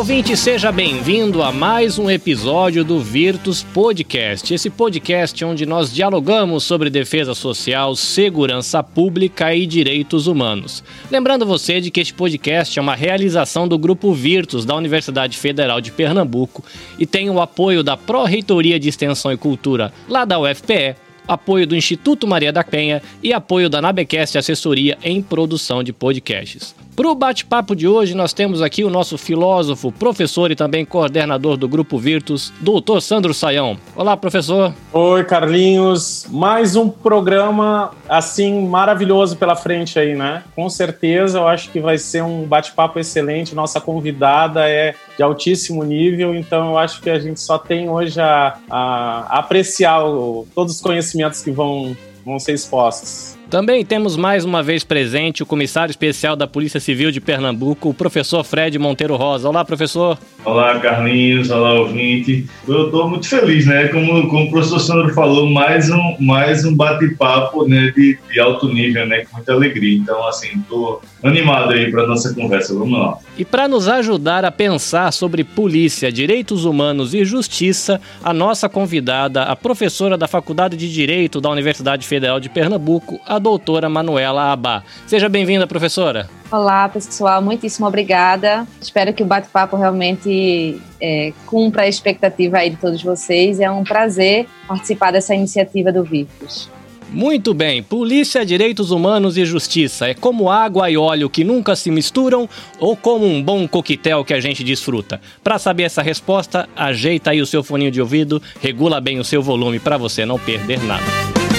ouvinte, seja bem-vindo a mais um episódio do Virtus Podcast. Esse podcast onde nós dialogamos sobre defesa social, segurança pública e direitos humanos. Lembrando você de que este podcast é uma realização do Grupo Virtus da Universidade Federal de Pernambuco e tem o apoio da Pró-Reitoria de Extensão e Cultura lá da UFPE apoio do Instituto Maria da Penha e apoio da Nabecast Assessoria em Produção de Podcasts. Para o bate-papo de hoje, nós temos aqui o nosso filósofo, professor e também coordenador do Grupo Virtus, doutor Sandro Saião. Olá, professor. Oi, Carlinhos. Mais um programa, assim, maravilhoso pela frente aí, né? Com certeza, eu acho que vai ser um bate-papo excelente. Nossa convidada é de altíssimo nível, então eu acho que a gente só tem hoje a, a apreciar o, todos os conhecimentos que vão, vão ser expostos. Também temos mais uma vez presente o comissário especial da Polícia Civil de Pernambuco, o professor Fred Monteiro Rosa. Olá, professor. Olá, Carlinhos. Olá, ouvinte. Eu estou muito feliz, né? Como, como o professor Sandro falou, mais um, mais um bate-papo né, de, de, alto nível, né? Com muita alegria. Então, assim, estou animado aí para nossa conversa. Vamos lá. E para nos ajudar a pensar sobre polícia, direitos humanos e justiça, a nossa convidada, a professora da Faculdade de Direito da Universidade Federal de Pernambuco, a doutora Manuela Abá. Seja bem-vinda, professora. Olá, pessoal. Muitíssimo obrigada. Espero que o bate-papo realmente é, cumpra a expectativa aí de todos vocês. É um prazer participar dessa iniciativa do Virtus. Muito bem, polícia, direitos humanos e justiça é como água e óleo que nunca se misturam ou como um bom coquetel que a gente desfruta? Para saber essa resposta, ajeita aí o seu foninho de ouvido, regula bem o seu volume para você não perder nada.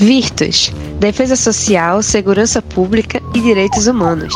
Virtus, Defesa Social, Segurança Pública e Direitos Humanos.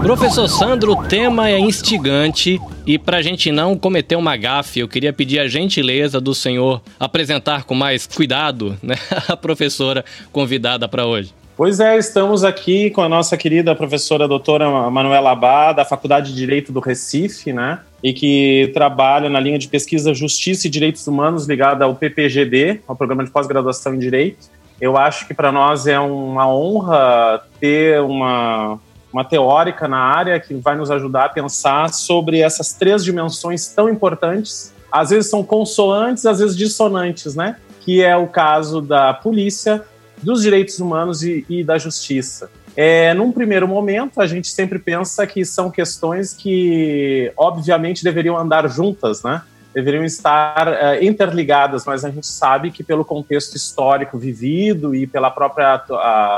Professor Sandro, o tema é instigante e para a gente não cometer uma gafe, eu queria pedir a gentileza do senhor apresentar com mais cuidado né, a professora convidada para hoje. Pois é, estamos aqui com a nossa querida professora doutora Manuela Abá, da Faculdade de Direito do Recife, né? E que trabalha na linha de pesquisa Justiça e Direitos Humanos ligada ao PPGD, ao Programa de Pós-Graduação em Direito. Eu acho que para nós é uma honra ter uma, uma teórica na área que vai nos ajudar a pensar sobre essas três dimensões tão importantes. Às vezes são consoantes, às vezes dissonantes, né? Que é o caso da polícia, dos direitos humanos e, e da justiça. É, num primeiro momento, a gente sempre pensa que são questões que, obviamente, deveriam andar juntas, né? deveriam estar uh, interligadas, mas a gente sabe que, pelo contexto histórico vivido e pela própria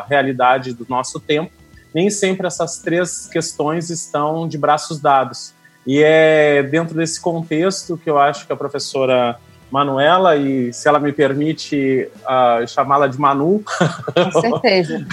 realidade do nosso tempo, nem sempre essas três questões estão de braços dados. E é dentro desse contexto que eu acho que a professora Manuela e, se ela me permite, uh, chamá-la de Manu. Com certeza.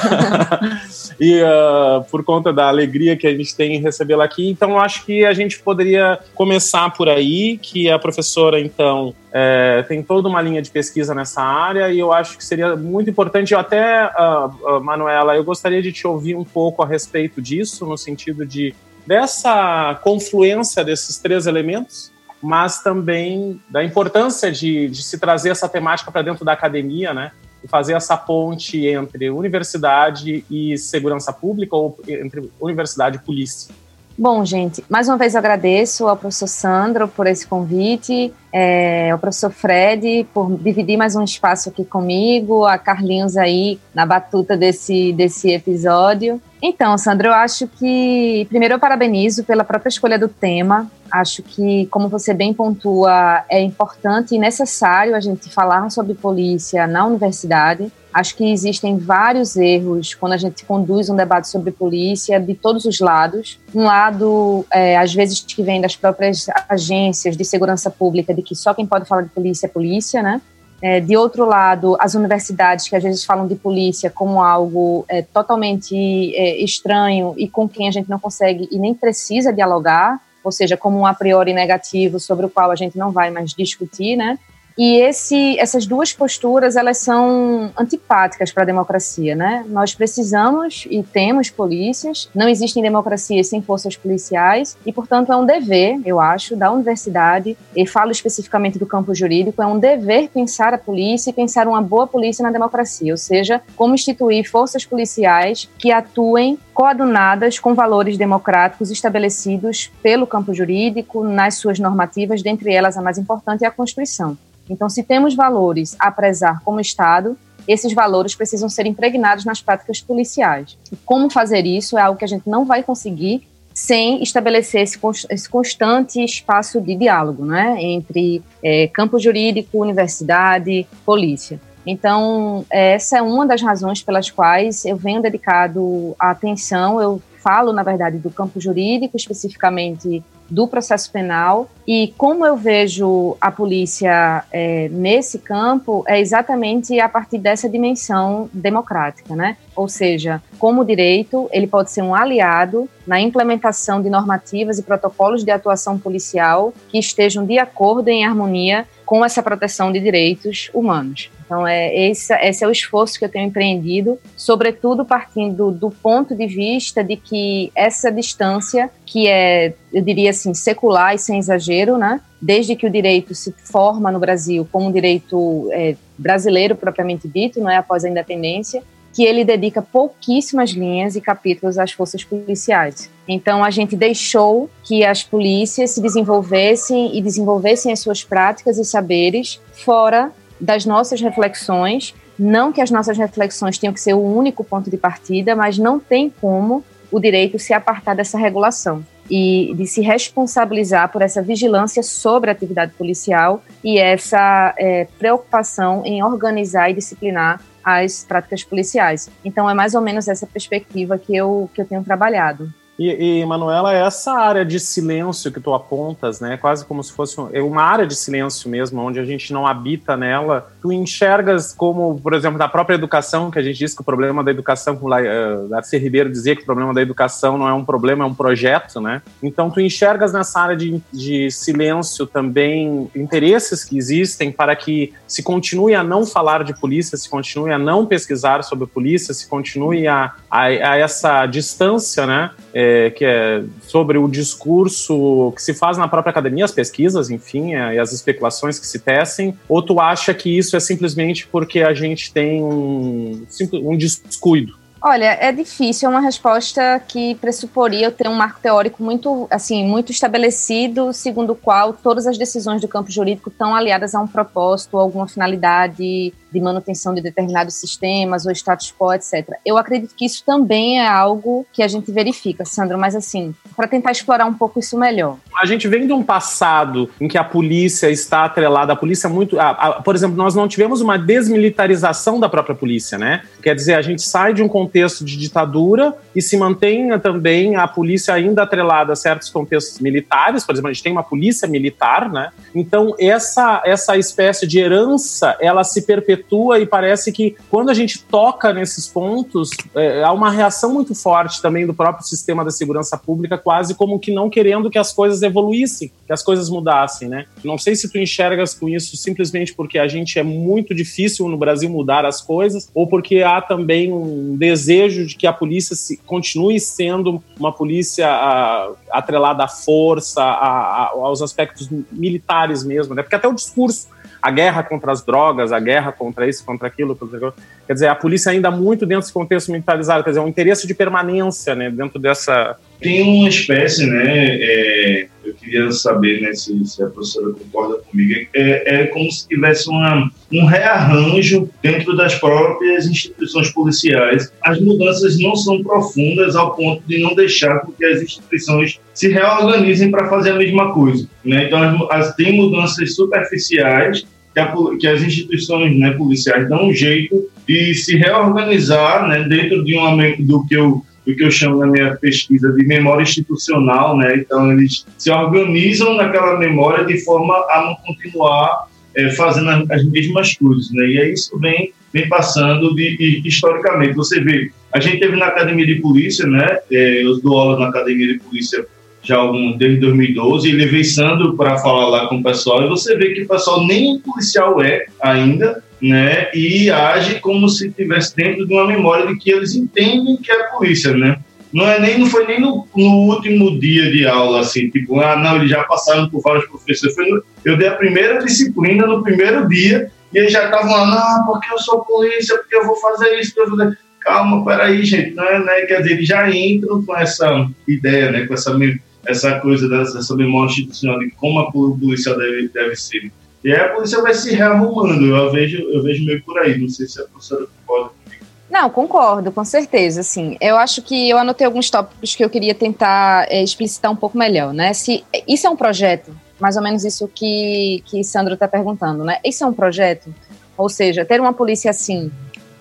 e uh, por conta da alegria que a gente tem em recebê-la aqui. Então, acho que a gente poderia começar por aí, que a professora, então, é, tem toda uma linha de pesquisa nessa área e eu acho que seria muito importante. Eu até, uh, Manuela, eu gostaria de te ouvir um pouco a respeito disso, no sentido de dessa confluência desses três elementos mas também da importância de, de se trazer essa temática para dentro da academia, né? E fazer essa ponte entre universidade e segurança pública ou entre universidade e polícia. Bom, gente, mais uma vez eu agradeço ao professor Sandro por esse convite, é, ao professor Fred por dividir mais um espaço aqui comigo, a Carlinhos aí na batuta desse, desse episódio. Então, Sandro, eu acho que, primeiro, eu parabenizo pela própria escolha do tema. Acho que, como você bem pontua, é importante e necessário a gente falar sobre polícia na universidade. Acho que existem vários erros quando a gente conduz um debate sobre polícia de todos os lados. Um lado, é, às vezes, que vem das próprias agências de segurança pública, de que só quem pode falar de polícia é polícia, né? É, de outro lado, as universidades que às vezes falam de polícia como algo é, totalmente é, estranho e com quem a gente não consegue e nem precisa dialogar, ou seja, como um a priori negativo sobre o qual a gente não vai mais discutir, né? E esse, essas duas posturas, elas são antipáticas para a democracia, né? Nós precisamos e temos polícias, não existem democracias sem forças policiais, e, portanto, é um dever, eu acho, da universidade, e falo especificamente do campo jurídico, é um dever pensar a polícia e pensar uma boa polícia na democracia, ou seja, como instituir forças policiais que atuem coadunadas com valores democráticos estabelecidos pelo campo jurídico, nas suas normativas, dentre elas a mais importante é a Constituição. Então, se temos valores a prezar como Estado, esses valores precisam ser impregnados nas práticas policiais. E como fazer isso é algo que a gente não vai conseguir sem estabelecer esse, esse constante espaço de diálogo né, entre é, campo jurídico, universidade, polícia. Então, essa é uma das razões pelas quais eu venho dedicado a atenção, eu falo, na verdade, do campo jurídico, especificamente do processo penal. E como eu vejo a polícia é, nesse campo é exatamente a partir dessa dimensão democrática, né? Ou seja, como direito, ele pode ser um aliado na implementação de normativas e protocolos de atuação policial que estejam de acordo em harmonia com essa proteção de direitos humanos. Então, é, esse, esse é o esforço que eu tenho empreendido, sobretudo partindo do ponto de vista de que essa distância, que é, eu diria assim, secular e sem exagero, né? desde que o direito se forma no Brasil como um direito é, brasileiro propriamente dito, não é após a independência, que ele dedica pouquíssimas linhas e capítulos às forças policiais. Então, a gente deixou que as polícias se desenvolvessem e desenvolvessem as suas práticas e saberes fora das nossas reflexões. Não que as nossas reflexões tenham que ser o único ponto de partida, mas não tem como o direito se apartar dessa regulação e de se responsabilizar por essa vigilância sobre a atividade policial e essa é, preocupação em organizar e disciplinar as práticas policiais. Então é mais ou menos essa perspectiva que eu, que eu tenho trabalhado. E, e Manuela, essa área de silêncio que tu apontas, né, quase como se fosse é uma área de silêncio mesmo, onde a gente não habita nela, tu enxergas como, por exemplo, da própria educação, que a gente diz que o problema da educação, como uh, Darcy Ribeiro dizia que o problema da educação não é um problema, é um projeto, né? Então tu enxergas nessa área de, de silêncio também interesses que existem para que se continue a não falar de polícia, se continue a não pesquisar sobre polícia, se continue a, a, a essa distância, né? É, que é sobre o discurso que se faz na própria academia, as pesquisas, enfim, é, e as especulações que se tecem, ou tu acha que isso é simplesmente porque a gente tem um, um descuido? Olha, é difícil, é uma resposta que pressuporia eu ter um marco teórico muito, assim, muito estabelecido, segundo o qual todas as decisões do campo jurídico estão aliadas a um propósito, alguma finalidade de manutenção de determinados sistemas ou status quo, etc. Eu acredito que isso também é algo que a gente verifica, Sandro, mas assim, para tentar explorar um pouco isso melhor. A gente vem de um passado em que a polícia está atrelada, a polícia muito, a, a, por exemplo, nós não tivemos uma desmilitarização da própria polícia, né? Quer dizer, a gente sai de um contexto de ditadura e se mantenha também a polícia ainda atrelada a certos contextos militares, por exemplo, a gente tem uma polícia militar, né? Então, essa, essa espécie de herança, ela se perpetua e parece que quando a gente toca nesses pontos, é, há uma reação muito forte também do próprio sistema da segurança pública, quase como que não querendo que as coisas evoluíssem, que as coisas mudassem, né? Não sei se tu enxergas com isso simplesmente porque a gente é muito difícil no Brasil mudar as coisas, ou porque há também um desejo de que a polícia se, continue sendo uma polícia a, atrelada à força, a, a, aos aspectos militares mesmo, né? Porque até o discurso a guerra contra as drogas, a guerra contra isso, contra aquilo, contra aquilo. Quer dizer, a polícia ainda muito dentro desse contexto militarizado, quer dizer, um interesse de permanência, né, dentro dessa... Tem uma espécie, né, é, eu queria saber né, se, se, a professora concorda comigo, é, é como se tivesse uma, um rearranjo dentro das próprias instituições policiais. As mudanças não são profundas ao ponto de não deixar que as instituições se reorganizem para fazer a mesma coisa. Né? Então, as, as, tem mudanças superficiais que, a, que as instituições né, policiais dão um jeito de se reorganizar né, dentro de uma, do que eu do que eu chamo na minha pesquisa de memória institucional, né? Então eles se organizam naquela memória de forma a não continuar é, fazendo as mesmas coisas, né? E aí isso vem vem passando de, historicamente. Você vê, a gente teve na academia de polícia, né? É, eu dou aula na academia de polícia já algum, desde 2012, e levei Sandro para falar lá com o pessoal, e você vê que o pessoal nem policial é ainda, né, e age como se estivesse dentro de uma memória de que eles entendem que é a polícia, né. Não, é nem, não foi nem no, no último dia de aula, assim, tipo, ah, não, eles já passaram por vários professores. No, eu dei a primeira disciplina no primeiro dia, e eles já estavam lá, não, porque eu sou polícia, porque eu vou fazer isso, eu vou fazer calma, peraí, gente, não é, né? Quer dizer, eles já entram com essa ideia, né? Com essa, essa coisa dessa memória institucional de como a polícia deve, deve ser. E aí a polícia vai se rearrumando, eu vejo, eu vejo meio por aí, não sei se a professora concorda comigo. Não, concordo, com certeza, assim. Eu acho que eu anotei alguns tópicos que eu queria tentar é, explicitar um pouco melhor, né? Se isso é um projeto, mais ou menos isso que, que Sandro está perguntando, né? Isso é um projeto? Ou seja, ter uma polícia assim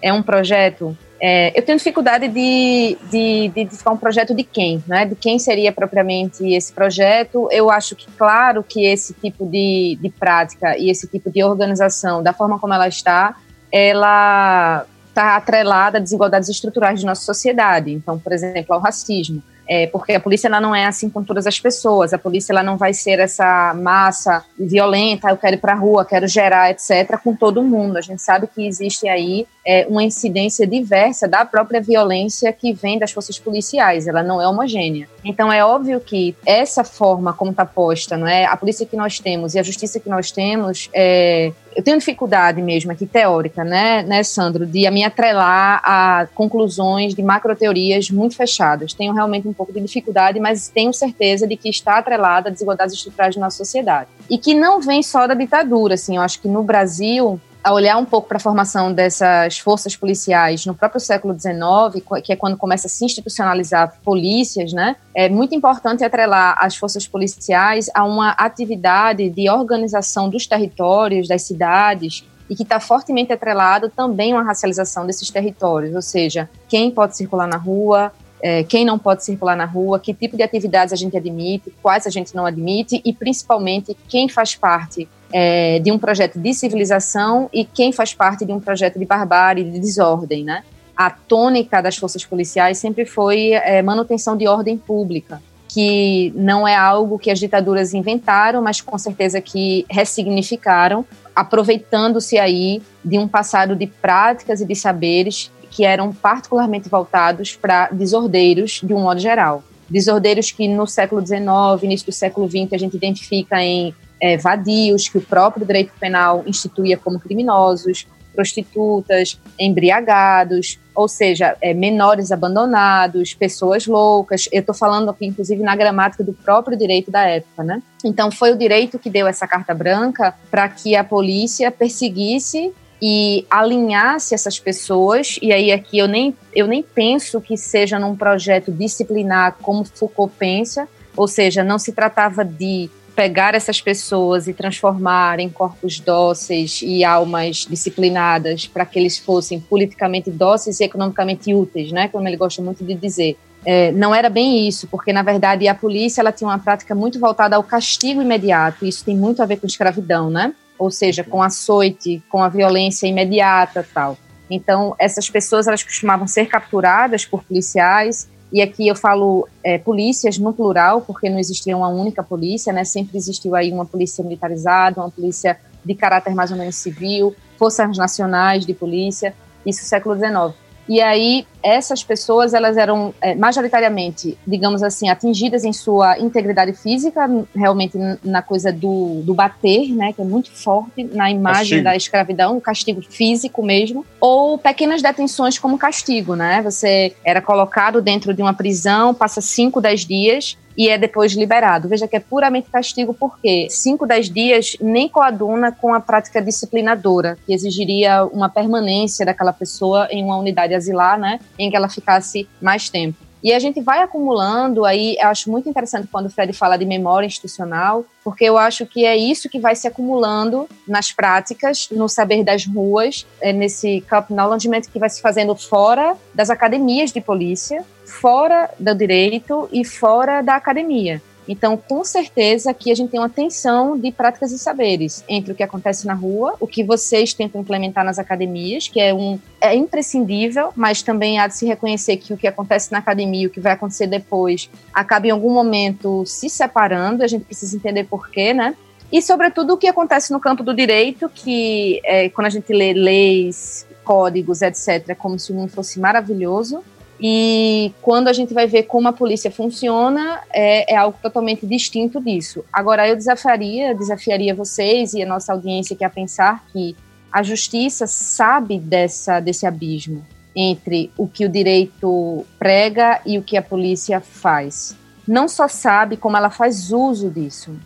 é um projeto é, eu tenho dificuldade de, de, de, de ficar um projeto de quem, né? De quem seria propriamente esse projeto. Eu acho que, claro, que esse tipo de, de prática e esse tipo de organização, da forma como ela está, ela está atrelada a desigualdades estruturais de nossa sociedade. Então, por exemplo, ao racismo é, porque a polícia ela não é assim com todas as pessoas. A polícia ela não vai ser essa massa violenta, eu quero ir para a rua, quero gerar, etc., com todo mundo. A gente sabe que existe aí é, uma incidência diversa da própria violência que vem das forças policiais. Ela não é homogênea. Então é óbvio que essa forma como está posta, não é, a polícia que nós temos e a justiça que nós temos é, eu tenho dificuldade mesmo aqui teórica, né, né, Sandro, de me atrelar a conclusões de macroteorias muito fechadas. Tenho realmente um pouco de dificuldade, mas tenho certeza de que está atrelada a desigualdades estruturais da nossa sociedade. E que não vem só da ditadura, assim, eu acho que no Brasil a olhar um pouco para a formação dessas forças policiais no próprio século XIX, que é quando começa a se institucionalizar polícias, né, é muito importante atrelar as forças policiais a uma atividade de organização dos territórios, das cidades, e que está fortemente atrelado também uma racialização desses territórios, ou seja, quem pode circular na rua, é, quem não pode circular na rua, que tipo de atividades a gente admite, quais a gente não admite e principalmente quem faz parte é, de um projeto de civilização e quem faz parte de um projeto de barbárie, de desordem, né? A tônica das forças policiais sempre foi é, manutenção de ordem pública, que não é algo que as ditaduras inventaram, mas com certeza que ressignificaram, aproveitando-se aí de um passado de práticas e de saberes que eram particularmente voltados para desordeiros de um modo geral. Desordeiros que no século XIX, início do século XX, a gente identifica em é, vadios, que o próprio direito penal instituía como criminosos, prostitutas, embriagados, ou seja, é, menores abandonados, pessoas loucas. Eu estou falando aqui, inclusive, na gramática do próprio direito da época, né? Então, foi o direito que deu essa carta branca para que a polícia perseguisse e alinhasse essas pessoas, e aí aqui eu nem, eu nem penso que seja num projeto disciplinar como Foucault pensa, ou seja, não se tratava de pegar essas pessoas e transformar em corpos dóceis e almas disciplinadas para que eles fossem politicamente dóceis e economicamente úteis, né, como ele gosta muito de dizer. É, não era bem isso, porque na verdade a polícia ela tinha uma prática muito voltada ao castigo imediato. E isso tem muito a ver com escravidão, né? ou seja, com açoite, com a violência imediata tal. Então, essas pessoas elas costumavam ser capturadas por policiais, e aqui eu falo é, polícias no plural, porque não existia uma única polícia, né? Sempre existiu aí uma polícia militarizada, uma polícia de caráter mais ou menos civil, forças nacionais de polícia, isso século XIX. E aí, essas pessoas, elas eram é, majoritariamente, digamos assim, atingidas em sua integridade física, realmente na coisa do, do bater, né, que é muito forte na imagem castigo. da escravidão, o castigo físico mesmo, ou pequenas detenções como castigo, né? Você era colocado dentro de uma prisão, passa 5, 10 dias, e é depois liberado. Veja que é puramente castigo, porque 5, 10 dias nem coaduna com a prática disciplinadora, que exigiria uma permanência daquela pessoa em uma unidade asilar, né, em que ela ficasse mais tempo. E a gente vai acumulando aí, eu acho muito interessante quando o Fred fala de memória institucional, porque eu acho que é isso que vai se acumulando nas práticas, no saber das ruas, é nesse cup knowledge que vai se fazendo fora das academias de polícia, fora do direito e fora da academia. Então, com certeza aqui a gente tem uma tensão de práticas e saberes entre o que acontece na rua, o que vocês tentam implementar nas academias, que é um é imprescindível, mas também há de se reconhecer que o que acontece na academia, o que vai acontecer depois, acaba em algum momento se separando, a gente precisa entender por quê, né? E, sobretudo, o que acontece no campo do direito, que é, quando a gente lê leis, códigos, etc., é como se o mundo fosse maravilhoso, e quando a gente vai ver como a polícia funciona, é, é, algo totalmente distinto disso. Agora, eu desafiaria, desafiaria vocês e a nossa audiência que a pensar que a justiça sabe dessa, desse abismo entre o que o direito prega e o que a polícia faz. Não só sabe, como ela faz uso disso.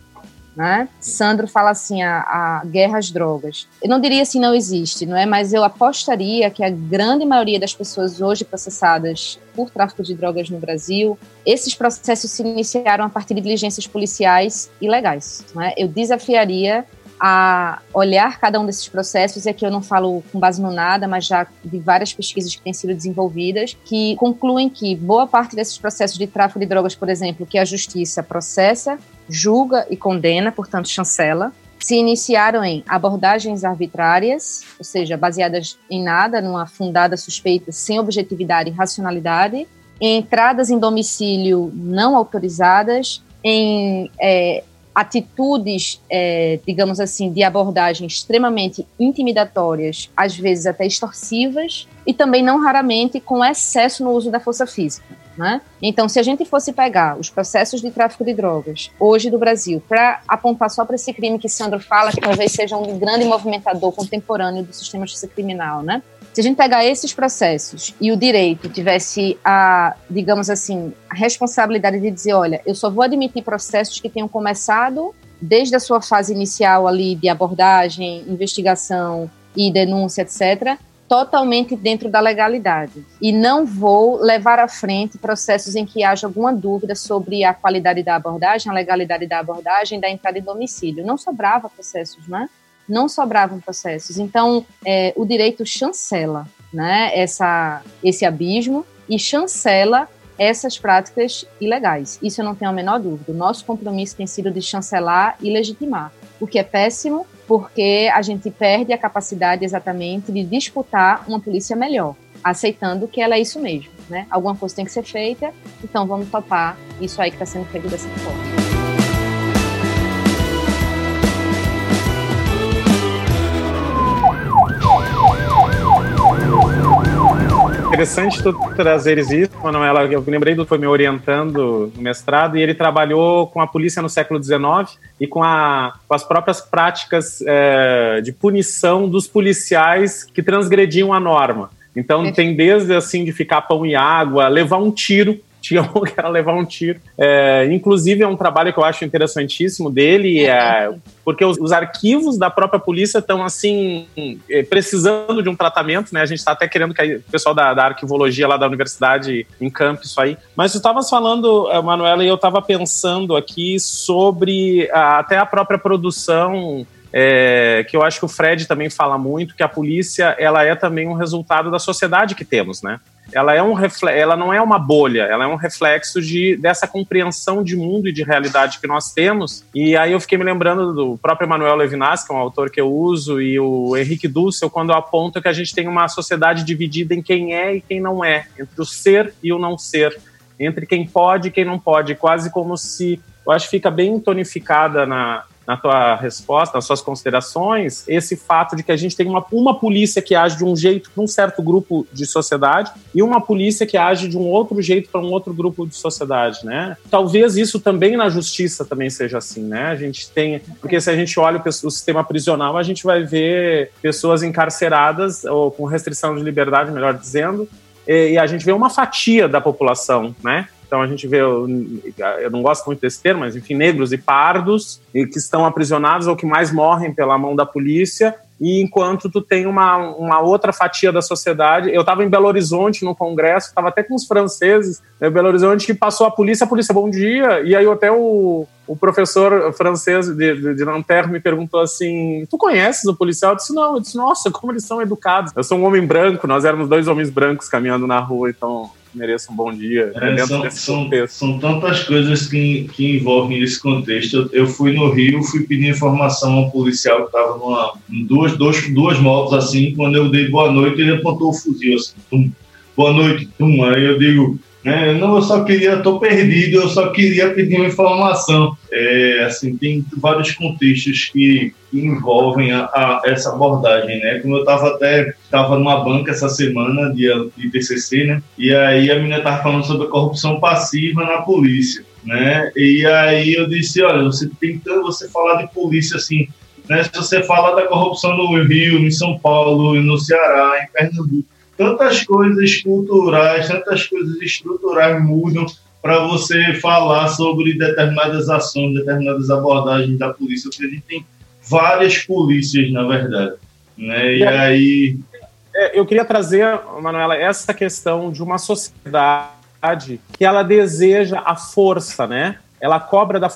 Né? Sandro fala assim, a, a, guerra às drogas. Eu não diria assim, não existe, não é? Mas eu apostaria que a grande maioria das pessoas hoje processadas por tráfico de drogas no Brasil, esses processos se iniciaram a partir de diligências policiais ilegais. Não é? Eu desafiaria a olhar cada um desses processos, e aqui eu não falo com base no nada, mas já de várias pesquisas que têm sido desenvolvidas, que concluem que boa parte desses processos de tráfico de drogas, por exemplo, que a justiça processa, julga e condena, portanto chancela, se iniciaram em abordagens arbitrárias, ou seja, baseadas em nada, numa fundada suspeita sem objetividade e racionalidade, em entradas em domicílio não autorizadas, em é, atitudes, é, digamos assim, de abordagem extremamente intimidatórias, às vezes até extorsivas, e também não raramente com excesso no uso da força física. Né? Então, se a gente fosse pegar os processos de tráfico de drogas hoje do Brasil para apontar só para esse crime que Sandro fala, que talvez seja um grande movimentador contemporâneo do sistema justiça criminal, né? Se a gente pegar esses processos e o direito tivesse a, digamos assim, a responsabilidade de dizer, olha, eu só vou admitir processos que tenham começado desde a sua fase inicial ali de abordagem, investigação e denúncia, etc., totalmente dentro da legalidade. E não vou levar à frente processos em que haja alguma dúvida sobre a qualidade da abordagem, a legalidade da abordagem, da entrada em domicílio. Não sobrava processos, né? Não sobravam processos. Então, é, o direito chancela né, essa, esse abismo e chancela essas práticas ilegais. Isso eu não tenho a menor dúvida. O nosso compromisso tem sido de chancelar e legitimar, o que é péssimo, porque a gente perde a capacidade exatamente de disputar uma polícia melhor, aceitando que ela é isso mesmo. Né? Alguma coisa tem que ser feita, então vamos topar isso aí que está sendo feito dessa forma. Interessante tu trazeres isso, Manuela. Eu lembrei do foi me orientando no mestrado e ele trabalhou com a polícia no século XIX e com, a, com as próprias práticas é, de punição dos policiais que transgrediam a norma. Então tem desde assim de ficar pão e água, levar um tiro tinha um que era levar um tiro. É, inclusive, é um trabalho que eu acho interessantíssimo dele, é, porque os, os, arquivos da própria polícia estão, assim, é, precisando de um tratamento, né? A gente está até querendo que o pessoal da, da, arquivologia lá da universidade encampe isso aí. Mas tu estavas falando, é, Manuela, e eu estava pensando aqui sobre a, até a própria produção é, que eu acho que o Fred também fala muito, que a polícia ela é também um resultado da sociedade que temos, né? Ela é um ela não é uma bolha, ela é um reflexo de dessa compreensão de mundo e de realidade que nós temos. E aí eu fiquei me lembrando do próprio Emmanuel Levinas, que é um autor que eu uso, e o Henrique Dussel, quando aponta que a gente tem uma sociedade dividida em quem é e quem não é, entre o ser e o não ser, entre quem pode e quem não pode, quase como se eu acho que fica bem tonificada na, na tua resposta, nas suas considerações, esse fato de que a gente tem uma, uma polícia que age de um jeito para um certo grupo de sociedade e uma polícia que age de um outro jeito para um outro grupo de sociedade, né? Talvez isso também na justiça também seja assim, né? A gente tem, porque se a gente olha o, sistema prisional, a gente vai ver pessoas encarceradas ou com restrição de liberdade, melhor dizendo, e a gente vê uma fatia da população, né? Então a gente vê, eu não gosto muito desse termo, mas enfim, negros e pardos que estão aprisionados ou que mais morrem pela mão da polícia e enquanto tu tem uma, uma outra fatia da sociedade. Eu estava em Belo Horizonte no congresso, estava até com os franceses né, Belo Horizonte que passou a polícia, a polícia, bom dia, e aí até o, o professor francês de, de, de Nanterre me perguntou assim, tu conheces o policial? Eu disse, não, eu disse, nossa, como eles são educados. Eu sou um homem branco, nós éramos dois homens brancos caminhando na rua, então mereça um bom dia. É, são, são, são, tantas coisas que, que envolvem esse contexto. Eu, eu, fui no Rio, fui pedir informação a um policial que estava numa duas, duas, duas motos assim. Quando eu dei boa noite, ele apontou o fuzil assim. Tum, boa noite, tum. Aí eu digo, né? Não, eu só queria, estou perdido, eu só queria pedir uma informação. É, assim, tem vários contextos que, envolvem a, a, essa abordagem, né? Como eu estava até estava numa banca essa semana de, de TCC, né? E aí a menina estava falando sobre a corrupção passiva na polícia, né? E aí eu disse, olha, você tentando você falar de polícia assim, né? Se você fala da corrupção no Rio, em São Paulo, no Ceará, em Pernambuco tantas coisas culturais, tantas coisas estruturais mudam para você falar sobre determinadas ações, determinadas abordagens da polícia, porque a gente tem várias polícias, na verdade. Né? E, e aí. É, eu queria trazer, Manuela, essa questão de uma sociedade que ela deseja a força, né? Ela cobra da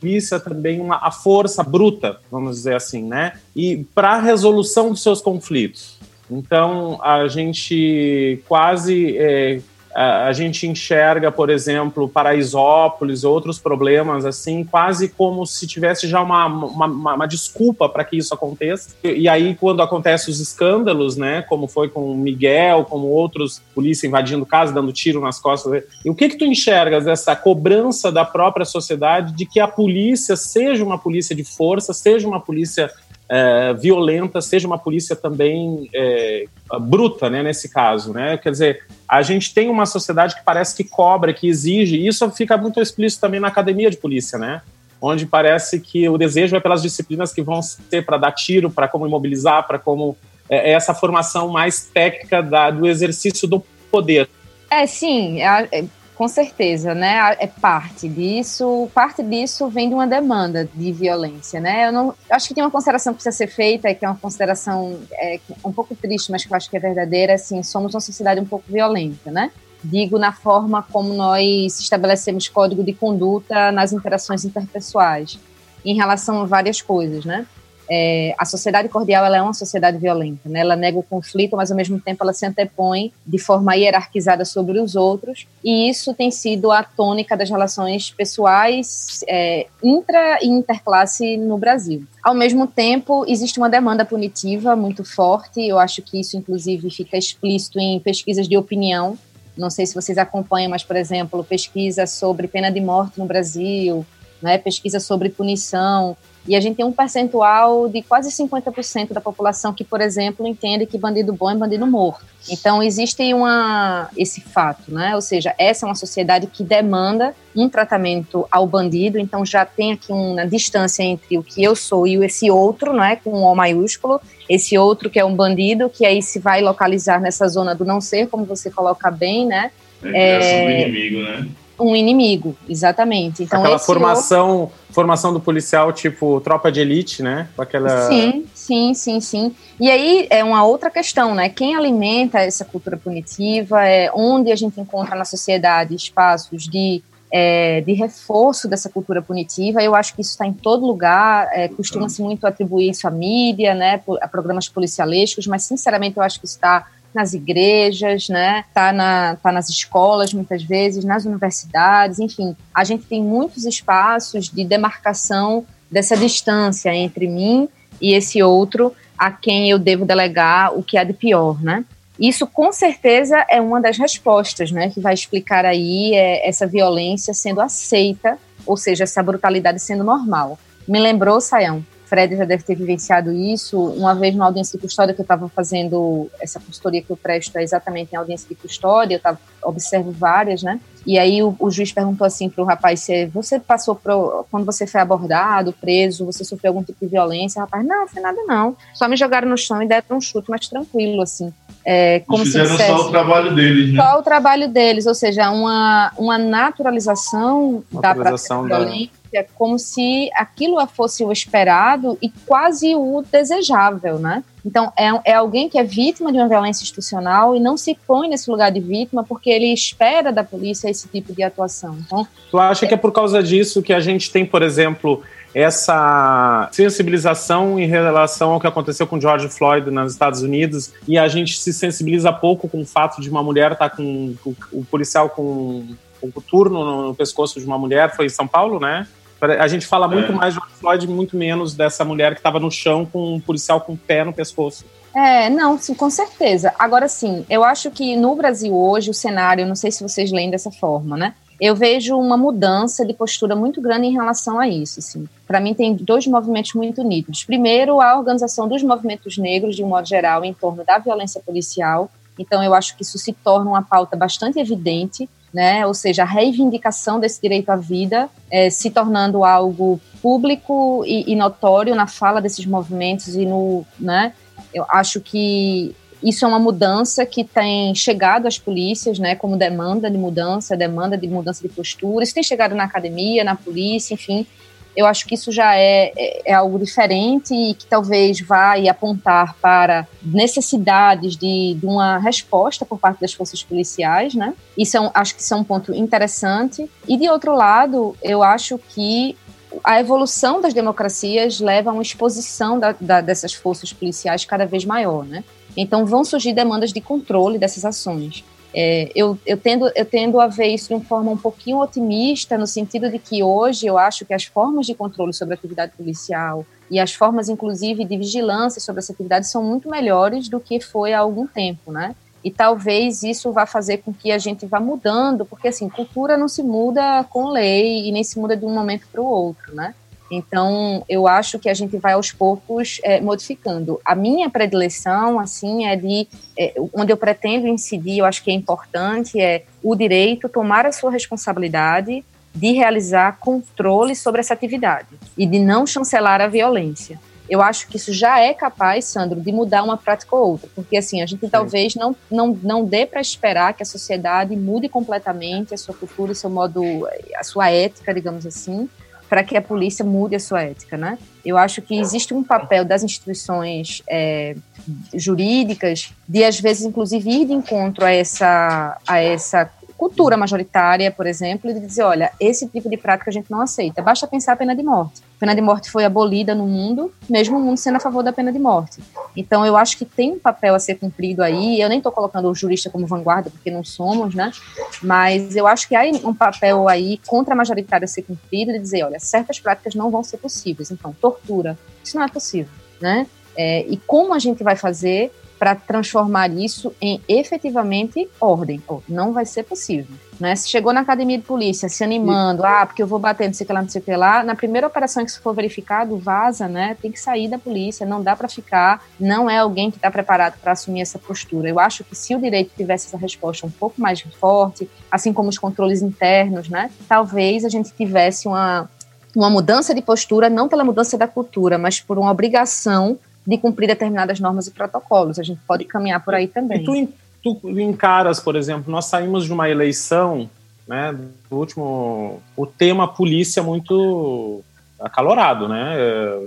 polícia também uma, a força bruta, vamos dizer assim, né? E para a resolução dos seus conflitos. Então, a gente quase. É, a, gente enxerga, por exemplo, Paraisópolis, outros problemas assim, quase como se tivesse já uma, uma, uma desculpa para que isso aconteça. E, e, aí, quando acontecem os escândalos, né, como foi com o Miguel, como outros, polícia invadindo casa, dando tiro nas costas, e o que que tu enxergas dessa cobrança da própria sociedade de que a polícia seja uma polícia de força, seja uma polícia é, violenta, seja uma polícia também é, bruta, né, nesse caso, né? Quer dizer, a gente tem uma sociedade que parece que cobra, que exige, e isso fica muito explícito também na academia de polícia, né? Onde parece que o desejo é pelas disciplinas que vão ser para dar tiro, para como imobilizar, para como é, é, essa formação mais técnica da, do exercício do poder. É, sim, é, com certeza, né? É parte disso. Parte disso vem de uma demanda de violência, né? Eu não eu acho que tem uma consideração que precisa ser feita, que é uma consideração é, um pouco triste, mas que eu acho que é verdadeira. Assim, somos uma sociedade um pouco violenta, né? Digo na forma como nós estabelecemos código de conduta nas interações interpessoais, em relação a várias coisas, né? É, a sociedade cordial ela é uma sociedade violenta, né? Ela nega o conflito, mas ao mesmo tempo ela se antepõe de forma hierarquizada sobre os outros, e isso tem sido a tônica das relações pessoais é, intra e interclasse no Brasil. Ao mesmo tempo, existe uma demanda punitiva muito forte, eu acho que isso inclusive fica explícito em pesquisas de opinião. Não sei se vocês acompanham, mas, por exemplo, pesquisa sobre pena de morte no Brasil, né, pesquisa sobre punição, e a gente tem um percentual de quase 50% da população que, por exemplo, entende que bandido bom é bandido morto. Então, existe uma, esse fato, né? Ou seja, essa é uma sociedade que demanda um tratamento ao bandido, então já tem aqui uma distância entre o que eu sou e esse outro, não é? Com um O maiúsculo, esse outro que é um bandido, que aí se vai localizar nessa zona do não ser, como você coloca bem, né? É, é... inimigo, né? Um inimigo, exatamente. Então, Aquela formação, outro... formação do policial tipo tropa de elite, né? Aquela... Sim, sim, sim, sim. E aí é uma outra questão, né? Quem alimenta essa cultura punitiva é onde a gente encontra na sociedade espaços de é, de reforço dessa cultura punitiva. Eu acho que isso está em todo lugar. É, Costuma-se muito atribuir isso à mídia, né, a programas policialescos, mas sinceramente eu acho que está nas igrejas, né? Tá, na, tá nas escolas muitas vezes, nas universidades, enfim. A gente tem muitos espaços de demarcação dessa distância entre mim e esse outro a quem eu devo delegar o que há de pior, né? Isso com certeza é uma das respostas, né, que vai explicar aí é, essa violência sendo aceita, ou seja, essa brutalidade sendo normal. Me lembrou, Sayão, Fred já deve ter vivenciado isso. Uma vez na audiência de custódia que eu estava fazendo, essa consultoria que eu presto é exatamente em audiência de custódia, eu tava, observo várias, né? E aí o, o juiz perguntou assim para o rapaz se você passou pro, quando você foi abordado, preso, você sofreu algum tipo de violência? O rapaz, não, não foi nada não. Só me jogaram no chão e deram um chute, mas tranquilo, assim. É, como Eles fizeram dissesse, só o trabalho deles, né? Só o trabalho deles, ou seja, uma, uma naturalização, naturalização da, da violência é como se aquilo fosse o esperado e quase o desejável, né? Então, é, é alguém que é vítima de uma violência institucional e não se põe nesse lugar de vítima porque ele espera da polícia esse tipo de atuação. Então, tu acha é... que é por causa disso que a gente tem, por exemplo, essa sensibilização em relação ao que aconteceu com George Floyd nos Estados Unidos e a gente se sensibiliza pouco com o fato de uma mulher estar tá com o, policial com, o turno no, no, pescoço de uma mulher, foi em São Paulo, né? A gente fala muito é. mais de Floyd, muito menos dessa mulher que estava no chão com um policial com o pé no pescoço. É, não, sim, com certeza. Agora sim, eu acho que no Brasil hoje o cenário, não sei se vocês leem dessa forma, né? eu vejo uma mudança de postura muito grande em relação a isso. Assim. Para mim, tem dois movimentos muito nítidos. Primeiro, a organização dos movimentos negros, de um modo geral, em torno da violência policial. Então, eu acho que isso se torna uma pauta bastante evidente, né? ou seja, a reivindicação desse direito à vida é, se tornando algo público e, e notório na fala desses movimentos e no. Né? Eu acho que isso é uma mudança que tem chegado às polícias, né, como demanda de mudança, demanda de mudança de postura. Isso tem chegado na academia, na polícia, enfim. Eu acho que isso já é, é, é algo diferente e que talvez vai apontar para necessidades de, de, uma resposta por parte das forças policiais, né? Isso é um, acho que isso é um ponto interessante. E de outro lado, eu acho que a evolução das democracias leva a uma exposição da, da, dessas forças policiais cada vez maior, né? Então, vão surgir demandas de controle dessas ações. É, eu, eu, tendo, eu tendo a ver isso de uma forma um pouquinho otimista, no sentido de que hoje eu acho que as formas de controle sobre a atividade policial e as formas, inclusive, de vigilância sobre essa atividade são muito melhores do que foi há algum tempo, né? E talvez isso vá fazer com que a gente vá mudando, porque, assim, cultura não se muda com lei e nem se muda de um momento para o outro, né? Então, eu acho que a gente vai aos poucos é, modificando. A minha predileção, assim, é de é, onde eu pretendo incidir, eu acho que é importante, é o direito tomar a sua responsabilidade de realizar controle sobre essa atividade e de não chancelar a violência. Eu acho que isso já é capaz, Sandro, de mudar uma prática ou outra, porque assim a gente talvez não, não, não dê para esperar que a sociedade mude completamente a sua cultura, o seu modo, a sua ética, digamos assim, para que a polícia mude a sua ética, né? Eu acho que existe um papel das instituições é, jurídicas de às vezes, inclusive, ir de encontro a essa a essa cultura majoritária, por exemplo, de dizer, olha, esse tipo de prática a gente não aceita. Basta pensar a pena de morte. A pena de morte foi abolida no mundo, mesmo o mundo sendo a favor da pena de morte. Então, eu acho que tem um papel a ser cumprido aí. Eu nem estou colocando o jurista como vanguarda, porque não somos, né? Mas eu acho que há um papel aí contra a majoritária a ser cumprido de dizer, olha, certas práticas não vão ser possíveis. Então, tortura, isso não é possível, né? É, e como a gente vai fazer para transformar isso em efetivamente ordem. Oh, não vai ser possível. Né? Se chegou na academia de polícia se animando, ah, porque eu vou bater, não sei o que lá, não sei o que lá, na primeira operação que isso for verificado, vaza, né? Tem que sair da polícia, não dá para ficar, não é alguém que está preparado para assumir essa postura. Eu acho que se o direito tivesse essa resposta um pouco mais forte, assim como os controles internos, né? Talvez a gente tivesse uma, uma mudança de postura, não pela mudança da cultura, mas por uma obrigação de cumprir determinadas normas e protocolos. A gente pode caminhar por aí também. E tu, tu encaras, por exemplo, nós saímos de uma eleição, né, do último, o tema polícia muito acalorado, né?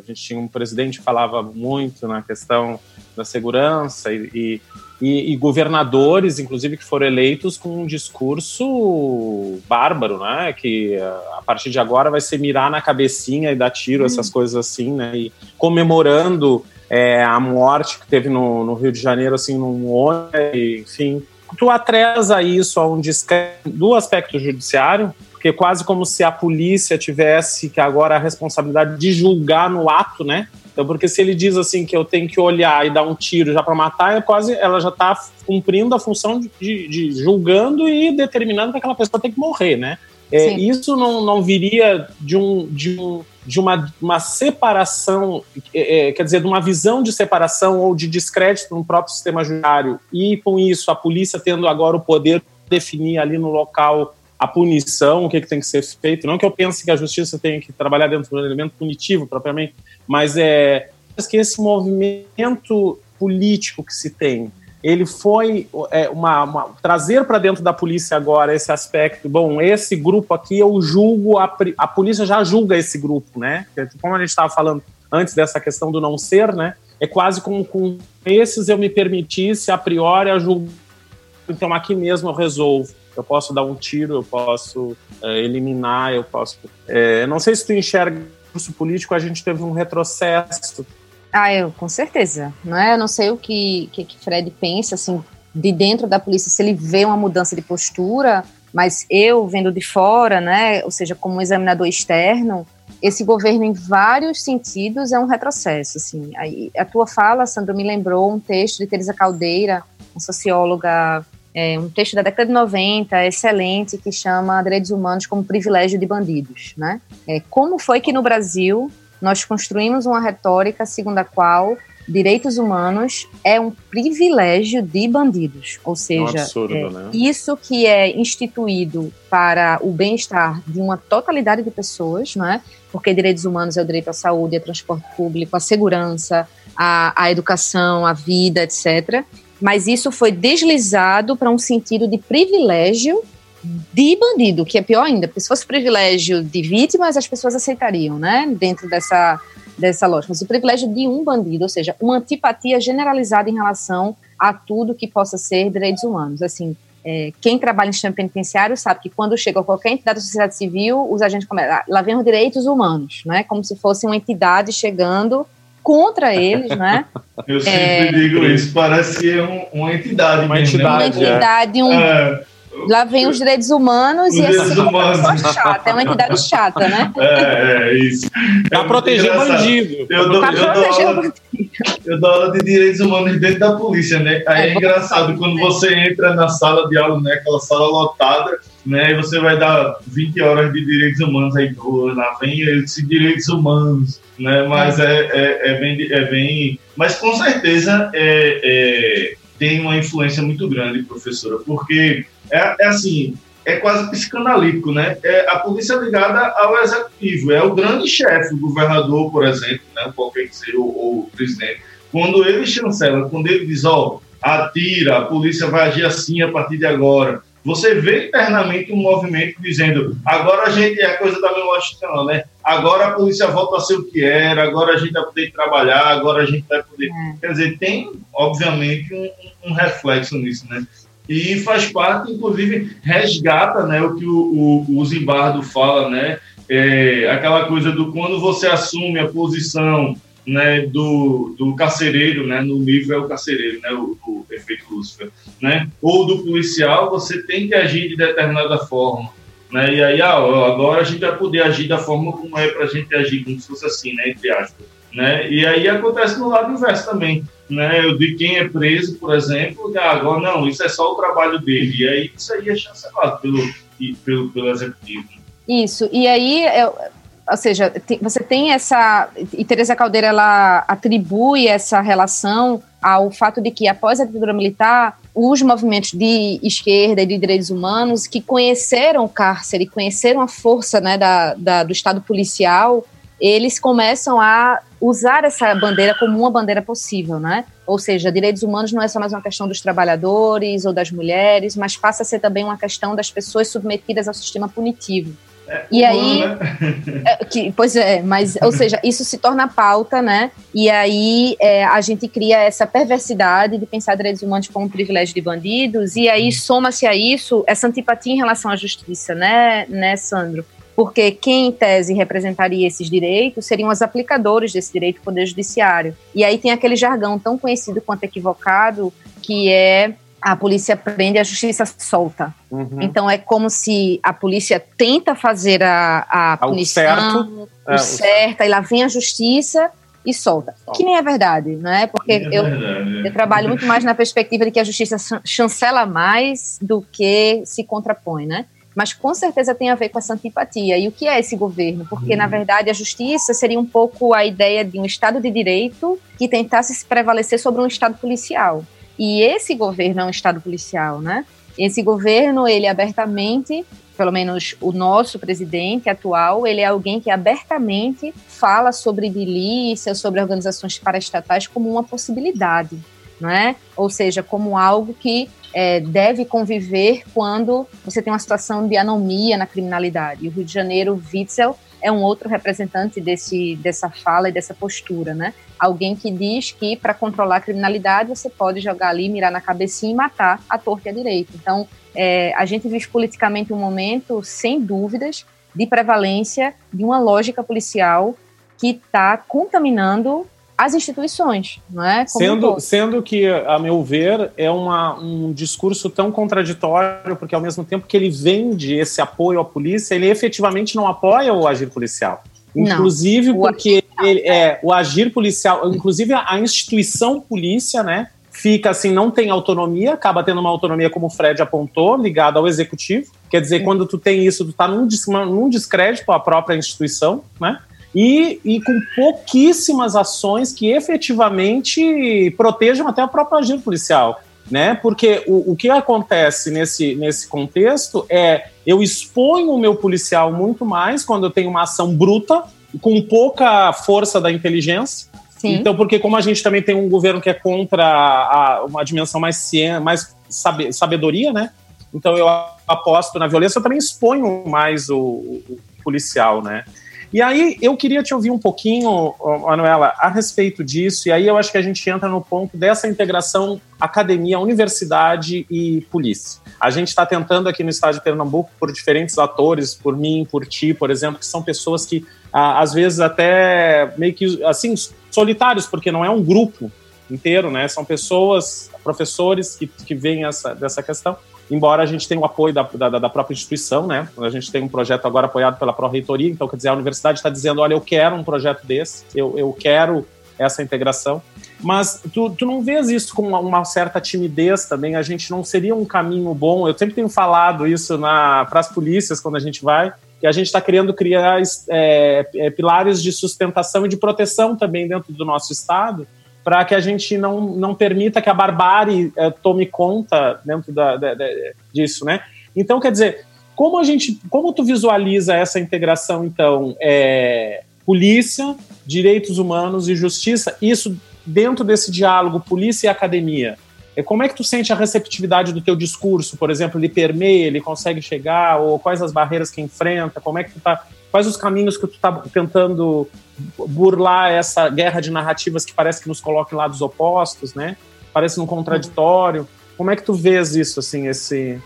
A gente tinha um presidente que falava muito na questão da segurança e, e, e, governadores, inclusive, que foram eleitos com um discurso bárbaro, né? Que a partir de agora vai ser mirar na cabecinha e dar tiro, hum. essas coisas assim, né? E comemorando é, a morte que teve no, no, Rio de Janeiro, assim, num ônibus, enfim. Tu atrasa isso a um do aspecto judiciário, porque quase como se a polícia tivesse que agora a responsabilidade de julgar no ato, né? Então, porque se ele diz assim que eu tenho que olhar e dar um tiro já para matar, é quase ela já está cumprindo a função de, de, de, julgando e determinando que aquela pessoa tem que morrer, né? É, isso não, não viria de um, de um de uma, uma separação, é, é, quer dizer, de uma visão de separação ou de descrédito no próprio sistema judiciário, e com isso a polícia tendo agora o poder de definir ali no local a punição, o que, que tem que ser feito. Não que eu pense que a justiça tenha que trabalhar dentro do elemento punitivo propriamente, mas é que esse movimento político que se tem ele foi é, uma, uma, trazer para dentro da polícia agora esse aspecto. Bom, esse grupo aqui eu julgo, a, a polícia já julga esse grupo, né? Como a gente estava falando antes dessa questão do não ser, né? É quase como com esses eu me permitisse a priori a julgar. Então aqui mesmo eu resolvo. Eu posso dar um tiro, eu posso é, eliminar, eu posso. É, não sei se tu enxerga discurso político a gente teve um retrocesso. Ah, eu, com certeza. Não é? Eu não sei o que, que, que Fred pensa, assim, de dentro da polícia, se ele vê uma mudança de postura, mas eu, vendo de fora, né, ou seja, como um examinador externo, esse governo, em vários sentidos, é um retrocesso. Assim. A, tua fala, Sandro, me lembrou um texto de Teresa Caldeira, uma socióloga, é, um texto da década de 90, excelente, que chama Direitos Humanos como Privilégio de Bandidos. Né? É, como foi que no Brasil nós construímos uma retórica segundo a qual direitos humanos é um privilégio de bandidos, ou seja, é um absurdo, é, né? isso que é instituído para o bem-estar de uma totalidade de pessoas, não é? Porque direitos humanos é o direito à saúde, ao transporte público, à segurança, à, à educação, à vida, etc. Mas isso foi deslizado para um sentido de privilégio de bandido, que é pior ainda, porque se fosse privilégio de vítimas, as pessoas aceitariam, né? Dentro dessa dessa lógica, mas o privilégio de um bandido, ou seja, uma antipatia generalizada em relação a tudo que possa ser direitos humanos. Assim, é, quem trabalha em sistema penitenciário sabe que quando chega qualquer entidade da sociedade civil, os agentes começam, ah, lá vem os direitos humanos, né? Como se fosse uma entidade chegando contra eles, né? Eu sempre é, digo isso, parece que é um, uma entidade. Uma mesmo, entidade, né? uma entidade, um, é. Lá vem os direitos humanos os e essa pessoa chata, é uma entidade chata, né? É, é isso. Pra é proteger bandido. Eu dou, pra eu proteger dou aula, eu dou aula de direitos humanos dentro da polícia, né? Aí é, é engraçado, quando você entra na sala de aula, né? Aquela sala lotada, né? E você vai dar 20 horas de direitos humanos aí, pô, lá vem esses direitos humanos, né? Mas é, é, é, bem, é bem. Mas com certeza é, é, tem uma influência muito grande, professora, porque é, é assim, é quase psicanalítico, né? É a polícia ligada ao executivo, é o grande chefe, o governador, por exemplo, né? qualquer que seja, ou, ou o presidente. Quando ele chancela, quando ele diz, ó, oh, atira, a polícia vai agir assim a partir de agora, você vê internamente um movimento dizendo, agora a gente, é a coisa da memória institucional, né? Agora a polícia volta a ser o que era, agora a gente vai poder trabalhar, agora a gente vai poder... É. Quer dizer, tem, obviamente, um, um reflexo nisso, né? e faz parte, inclusive, resgata né, o que o, o, o Zimbardo fala, né, é, aquela coisa do quando você assume a posição né, do, do carcereiro, né, no livro é o carcereiro, né, o, o efeito Lúcifer, né, ou do policial, você tem que agir de determinada forma. Né, e aí, ah, agora a gente vai poder agir da forma como é para a gente agir, como se fosse assim, né, entre aspas. Né? E aí acontece no lado inverso também né, de quem é preso, por exemplo, ah, agora não, isso é só o trabalho dele. E aí isso aí é chancelado pelo, pelo, pelo executivo. Isso, e aí, eu, ou seja, você tem essa. E Teresa Caldeira ela atribui essa relação ao fato de que, após a ditadura militar, os movimentos de esquerda e de direitos humanos que conheceram o cárcere, conheceram a força né, da, da do Estado policial, eles começam a usar essa bandeira como uma bandeira possível, né? Ou seja, direitos humanos não é só mais uma questão dos trabalhadores ou das mulheres, mas passa a ser também uma questão das pessoas submetidas ao sistema punitivo. É, e aí, né? é, que, pois é, mas, ou seja, isso se torna pauta, né? E aí é, a gente cria essa perversidade de pensar direitos humanos como um privilégio de bandidos, e aí soma-se a isso essa antipatia em relação à justiça, né, né, Sandro? porque quem, em tese, representaria esses direitos seriam os aplicadores desse direito, o Poder Judiciário. E aí tem aquele jargão tão conhecido quanto equivocado, que é a polícia prende a justiça solta. Uhum. Então é como se a polícia tenta fazer a, a punição, certo, o é, certo, aí lá vem a justiça e solta. Que nem é verdade, não é? Porque é eu, verdade. eu trabalho muito mais na perspectiva de que a justiça chancela mais do que se contrapõe, né? mas com certeza tem a ver com essa antipatia. E o que é esse governo? Porque, na uhum. verdade, a justiça seria um pouco a ideia de um Estado de direito que tentasse se prevalecer sobre um Estado policial. E esse governo é um Estado policial, né? Esse governo, ele abertamente, pelo menos o nosso presidente atual, ele é alguém que abertamente fala sobre milícia, sobre organizações paraestatais como uma possibilidade, não é? Ou seja, como algo que é, deve conviver quando você tem uma situação de anomia na criminalidade. E o Rio de Janeiro, Witzel, é um outro representante desse, dessa fala e dessa postura, né? Alguém que diz que para controlar a criminalidade você pode jogar ali, mirar na cabecinha e matar a torta e a direita. Então, é, a gente vive politicamente um momento, sem dúvidas, de prevalência de uma lógica policial que está contaminando as instituições, não é? Como sendo, um sendo que, a meu ver, é uma, um discurso tão contraditório, porque ao mesmo tempo que ele vende esse apoio à polícia, ele efetivamente não apoia o agir policial. Inclusive não, porque ele, é, o agir policial, inclusive a, a instituição polícia, né, fica assim, não tem autonomia, acaba tendo uma autonomia, como o Fred apontou, ligada ao executivo. Quer dizer, quando tu tem isso, tu tá num, num descrédito à própria instituição, né? E, e, com pouquíssimas ações que efetivamente protejam até o próprio agir policial. Né? Porque o, o que acontece nesse, nesse contexto é eu exponho o meu policial muito mais quando eu tenho uma ação bruta, com pouca força da inteligência, Sim. Então, porque como a gente também tem um governo que é contra a, uma dimensão mais ciência, mais sabe, sabedoria, né? Então eu aposto na violência, eu também exponho mais o, o policial, né? E aí eu queria te ouvir um pouquinho, Manuela, a respeito disso, e aí eu acho que a gente entra no ponto dessa integração academia, universidade e polícia. A gente está tentando aqui no estado de Pernambuco, por diferentes atores, por mim, por ti, por exemplo, que são pessoas que às vezes até meio que assim solitários, porque não é um grupo inteiro, né? São pessoas, professores que, que veem essa, dessa questão. Embora a gente tenha o apoio da, da, da própria instituição, né? A gente tem um projeto agora apoiado pela Pró-Reitoria, então quer dizer, a universidade está dizendo: olha, eu quero um projeto desse, eu, eu quero essa integração. Mas tu, tu não vês isso com uma, uma, certa timidez também? A gente não seria um caminho bom? Eu sempre tenho falado isso para as polícias quando a gente vai, que a gente está querendo criar é, é, pilares de sustentação e de proteção também dentro do nosso Estado, para que a gente não, não permita que a barbárie é, tome conta dentro da, da, da, disso, né? Então, quer dizer, como a gente, como tu visualiza essa integração, então, é, polícia, direitos humanos e justiça, isso dentro desse diálogo polícia e academia? É como é que tu sente a receptividade do teu discurso, por exemplo, ele permeia, ele consegue chegar, ou quais as barreiras que enfrenta, como é que tu tá, quais os caminhos que tu tá tentando burlar essa guerra de narrativas que parece que nos coloca em lados opostos, né? Parece um contraditório. Como é que tu vês isso, assim, esse...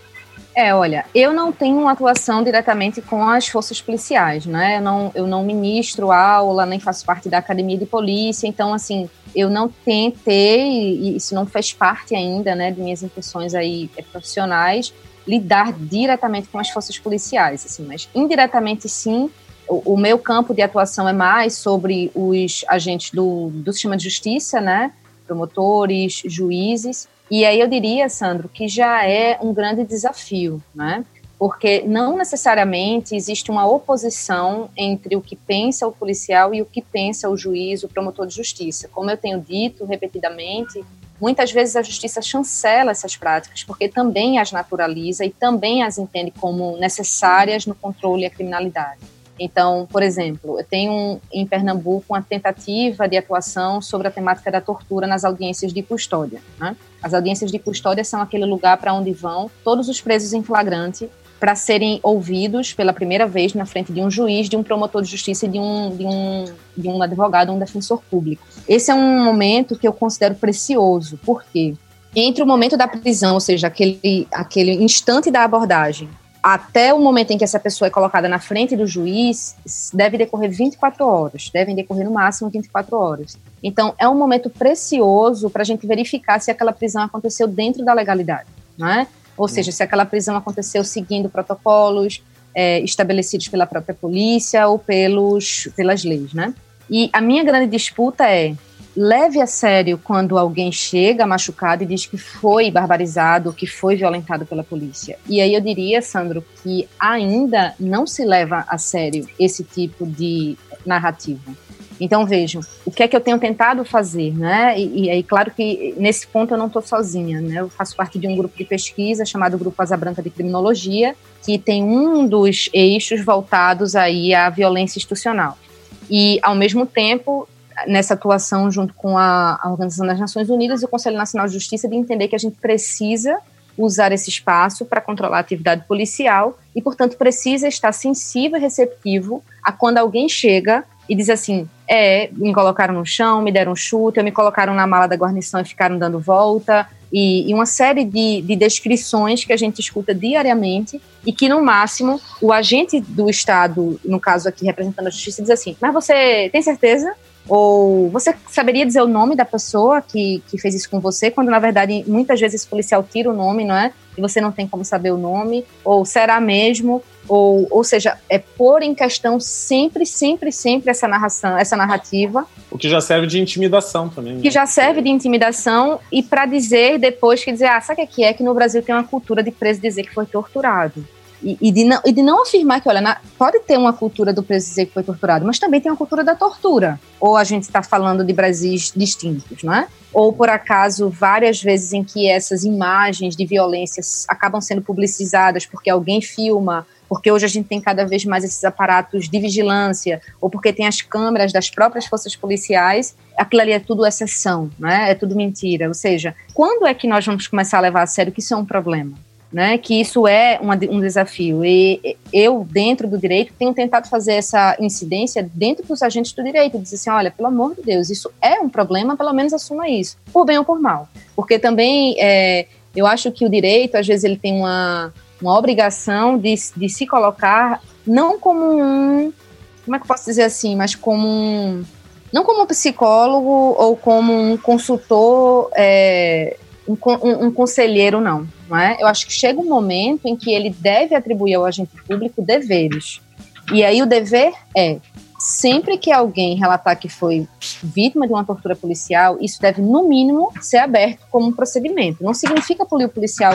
É, olha, eu não tenho uma atuação diretamente com as forças policiais, né? Eu não, eu não ministro aula, nem faço parte da academia de polícia, então, assim, eu não tentei, e isso não fez parte ainda, né, de minhas intenções aí profissionais, lidar diretamente com as forças policiais, assim, mas indiretamente sim, o, o meu campo de atuação é mais sobre os agentes do, do sistema de justiça, né, promotores, juízes, e aí eu diria, Sandro, que já é um grande desafio, né? Porque não necessariamente existe uma oposição entre o que pensa o policial e o que pensa o juiz, o promotor de justiça. Como eu tenho dito repetidamente, muitas vezes a justiça chancela essas práticas porque também as naturaliza e também as entende como necessárias no controle à criminalidade. Então, por exemplo, eu tenho em Pernambuco uma tentativa de atuação sobre a temática da tortura nas audiências de custódia. Né? As audiências de custódia são aquele lugar para onde vão todos os presos em flagrante para serem ouvidos pela primeira vez na frente de um juiz, de um promotor de justiça e de um, de um, de um advogado, um defensor público. Esse é um momento que eu considero precioso, porque entre o momento da prisão, ou seja, aquele, aquele instante da abordagem, até o momento em que essa pessoa é colocada na frente do juiz, deve decorrer 24 horas, devem decorrer no máximo 24 horas. Então, é um momento precioso para a gente verificar se aquela prisão aconteceu dentro da legalidade, não é? Ou seja, se aquela prisão aconteceu seguindo protocolos é, estabelecidos pela própria polícia ou pelos, pelas leis, né? E a minha grande disputa é leve a sério quando alguém chega machucado e diz que foi barbarizado, que foi violentado pela polícia. E aí eu diria, Sandro, que ainda não se leva a sério esse tipo de narrativa. Então vejam, o que é que eu tenho tentado fazer, né? E, aí, claro que nesse ponto eu não estou sozinha, né? Eu faço parte de um grupo de pesquisa chamado Grupo Asa Branca de Criminologia, que tem um dos eixos voltados aí à violência institucional. E, ao mesmo tempo, nessa atuação junto com a, a Organização das Nações Unidas e o Conselho Nacional de Justiça, de entender que a gente precisa usar esse espaço para controlar a atividade policial e, portanto, precisa estar sensível e receptivo a quando alguém chega e diz assim: é, me colocaram no chão, me deram um chute, me colocaram na mala da guarnição e ficaram dando volta, e, e uma série de, de descrições que a gente escuta diariamente e que, no máximo, o agente do Estado, no caso aqui representando a justiça, diz assim: Mas você tem certeza? Ou você saberia dizer o nome da pessoa que, que fez isso com você, quando na verdade muitas vezes esse policial tira o nome, não é? E você não tem como saber o nome, ou será mesmo? Ou, ou seja, é pôr em questão sempre, sempre, sempre essa narração, essa narrativa. O que já serve de intimidação também. Né? Que já serve de intimidação e para dizer depois que dizer, ah, sabe o que é? Que no Brasil tem uma cultura de preso dizer que foi torturado. E, e, de não, e de não afirmar que, olha, na, pode ter uma cultura do preso dizer que foi torturado, mas também tem uma cultura da tortura. Ou a gente está falando de Brasis distintos, não é? Ou, por acaso, várias vezes em que essas imagens de violências acabam sendo publicizadas porque alguém filma porque hoje a gente tem cada vez mais esses aparatos de vigilância, ou porque tem as câmeras das próprias forças policiais, aquilo ali é tudo exceção, né? é tudo mentira. Ou seja, quando é que nós vamos começar a levar a sério que isso é um problema? Né, que isso é um desafio. E eu, dentro do direito, tenho tentado fazer essa incidência dentro dos agentes do direito, dizer assim, olha, pelo amor de Deus, isso é um problema, pelo menos assuma isso, por bem ou por mal. Porque também é, eu acho que o direito, às vezes, ele tem uma, uma obrigação de, de se colocar não como um, como é que eu posso dizer assim, mas como um, não como um psicólogo ou como um consultor, é, um, um, um, conselheiro, não, não é? Eu acho que chega um momento em que ele deve atribuir ao agente público deveres. E aí o dever é sempre que alguém relatar que foi vítima de uma tortura policial, isso deve, no mínimo, ser aberto como um procedimento. Não significa punir o policial,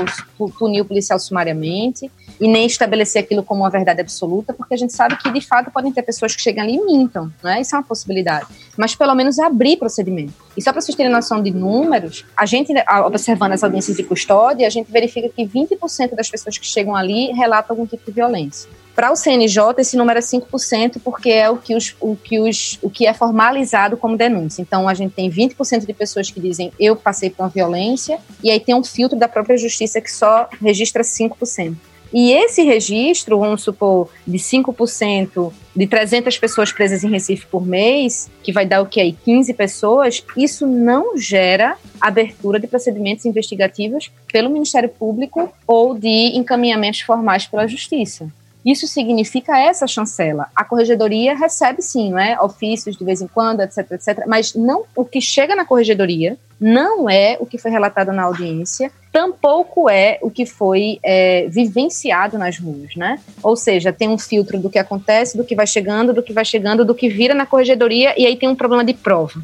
punir o policial sumariamente e nem estabelecer aquilo como uma verdade absoluta, porque a gente sabe que, de fato, podem ter pessoas que chegam ali e mintam, né? Isso é uma possibilidade. Mas, pelo menos, abrir procedimento. E só para vocês terem noção de números, a gente, observando as audiências de custódia, a gente verifica que 20% das pessoas que chegam ali relatam algum tipo de violência. Para o CNJ, esse número é 5%, porque é o que, os, o, que os, o que é formalizado como denúncia. Então, a gente tem 20% de pessoas que dizem eu passei por uma violência, e aí tem um filtro da própria justiça que só registra 5%. E esse registro, vamos supor, de 5% de 300 pessoas presas em Recife por mês, que vai dar o que aí? 15 pessoas, isso não gera abertura de procedimentos investigativos pelo Ministério Público ou de encaminhamentos formais pela Justiça. Isso significa essa chancela. A corregedoria recebe sim, né, ofícios de vez em quando, etc, etc, mas não o que chega na corregedoria não é o que foi relatado na audiência, tampouco é o que foi é, vivenciado nas ruas, né? Ou seja, tem um filtro do que acontece, do que vai chegando, do que vai chegando, do que vira na corregedoria e aí tem um problema de prova.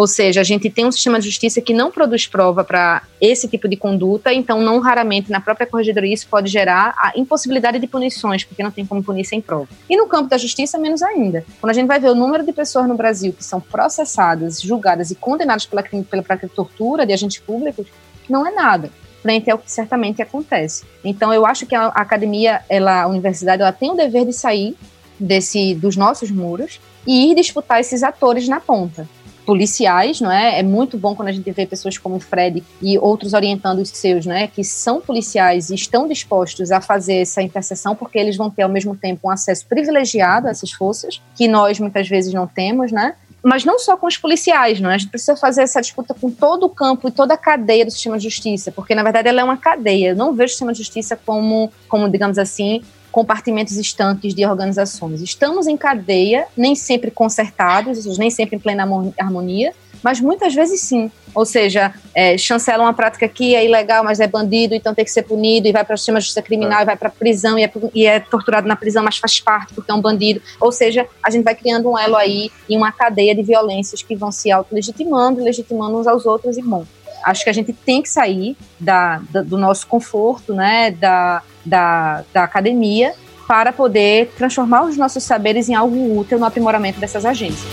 Ou seja, a gente tem um sistema de justiça que não produz prova para esse tipo de conduta, então não raramente na própria corregedoria isso pode gerar a impossibilidade de punições, porque não tem como punir sem prova. E no campo da justiça, menos ainda. Quando a gente vai ver o número de pessoas no Brasil que são processadas, julgadas e condenadas pela, pela, pela tortura de agentes públicos, não é nada frente ao que certamente acontece. Então, eu acho que a academia, ela, a universidade, ela tem o dever de sair desse dos nossos muros e ir disputar esses atores na ponta policiais, não é? É muito bom quando a gente vê pessoas como o Fred e outros orientando os seus, né, que são policiais e estão dispostos a fazer essa interseção, porque eles vão ter ao mesmo tempo um acesso privilegiado a essas forças, que nós muitas vezes não temos, né? Mas não só com os policiais, não é? A gente precisa fazer essa disputa com todo o campo e toda a cadeia do sistema de justiça, porque na verdade ela é uma cadeia. Eu não vejo o sistema de justiça como, como digamos assim, compartimentos estanques de organizações. Estamos em cadeia, nem sempre concertados, nem sempre em plena harmonia, mas muitas vezes sim. Ou seja, é, chancela uma prática que é ilegal, mas é bandido, então tem que ser punido, e vai para o sistema de justiça criminal, é. e vai para a prisão, e é, e é, torturado na prisão, mas faz parte porque é um bandido. Ou seja, a gente vai criando um elo aí em uma cadeia de violências que vão se auto-legitimando, legitimando uns aos outros, e bom. Acho que a gente tem que sair da, da do nosso conforto, né, da, da, da academia para poder transformar os nossos saberes em algo útil no aprimoramento dessas agências.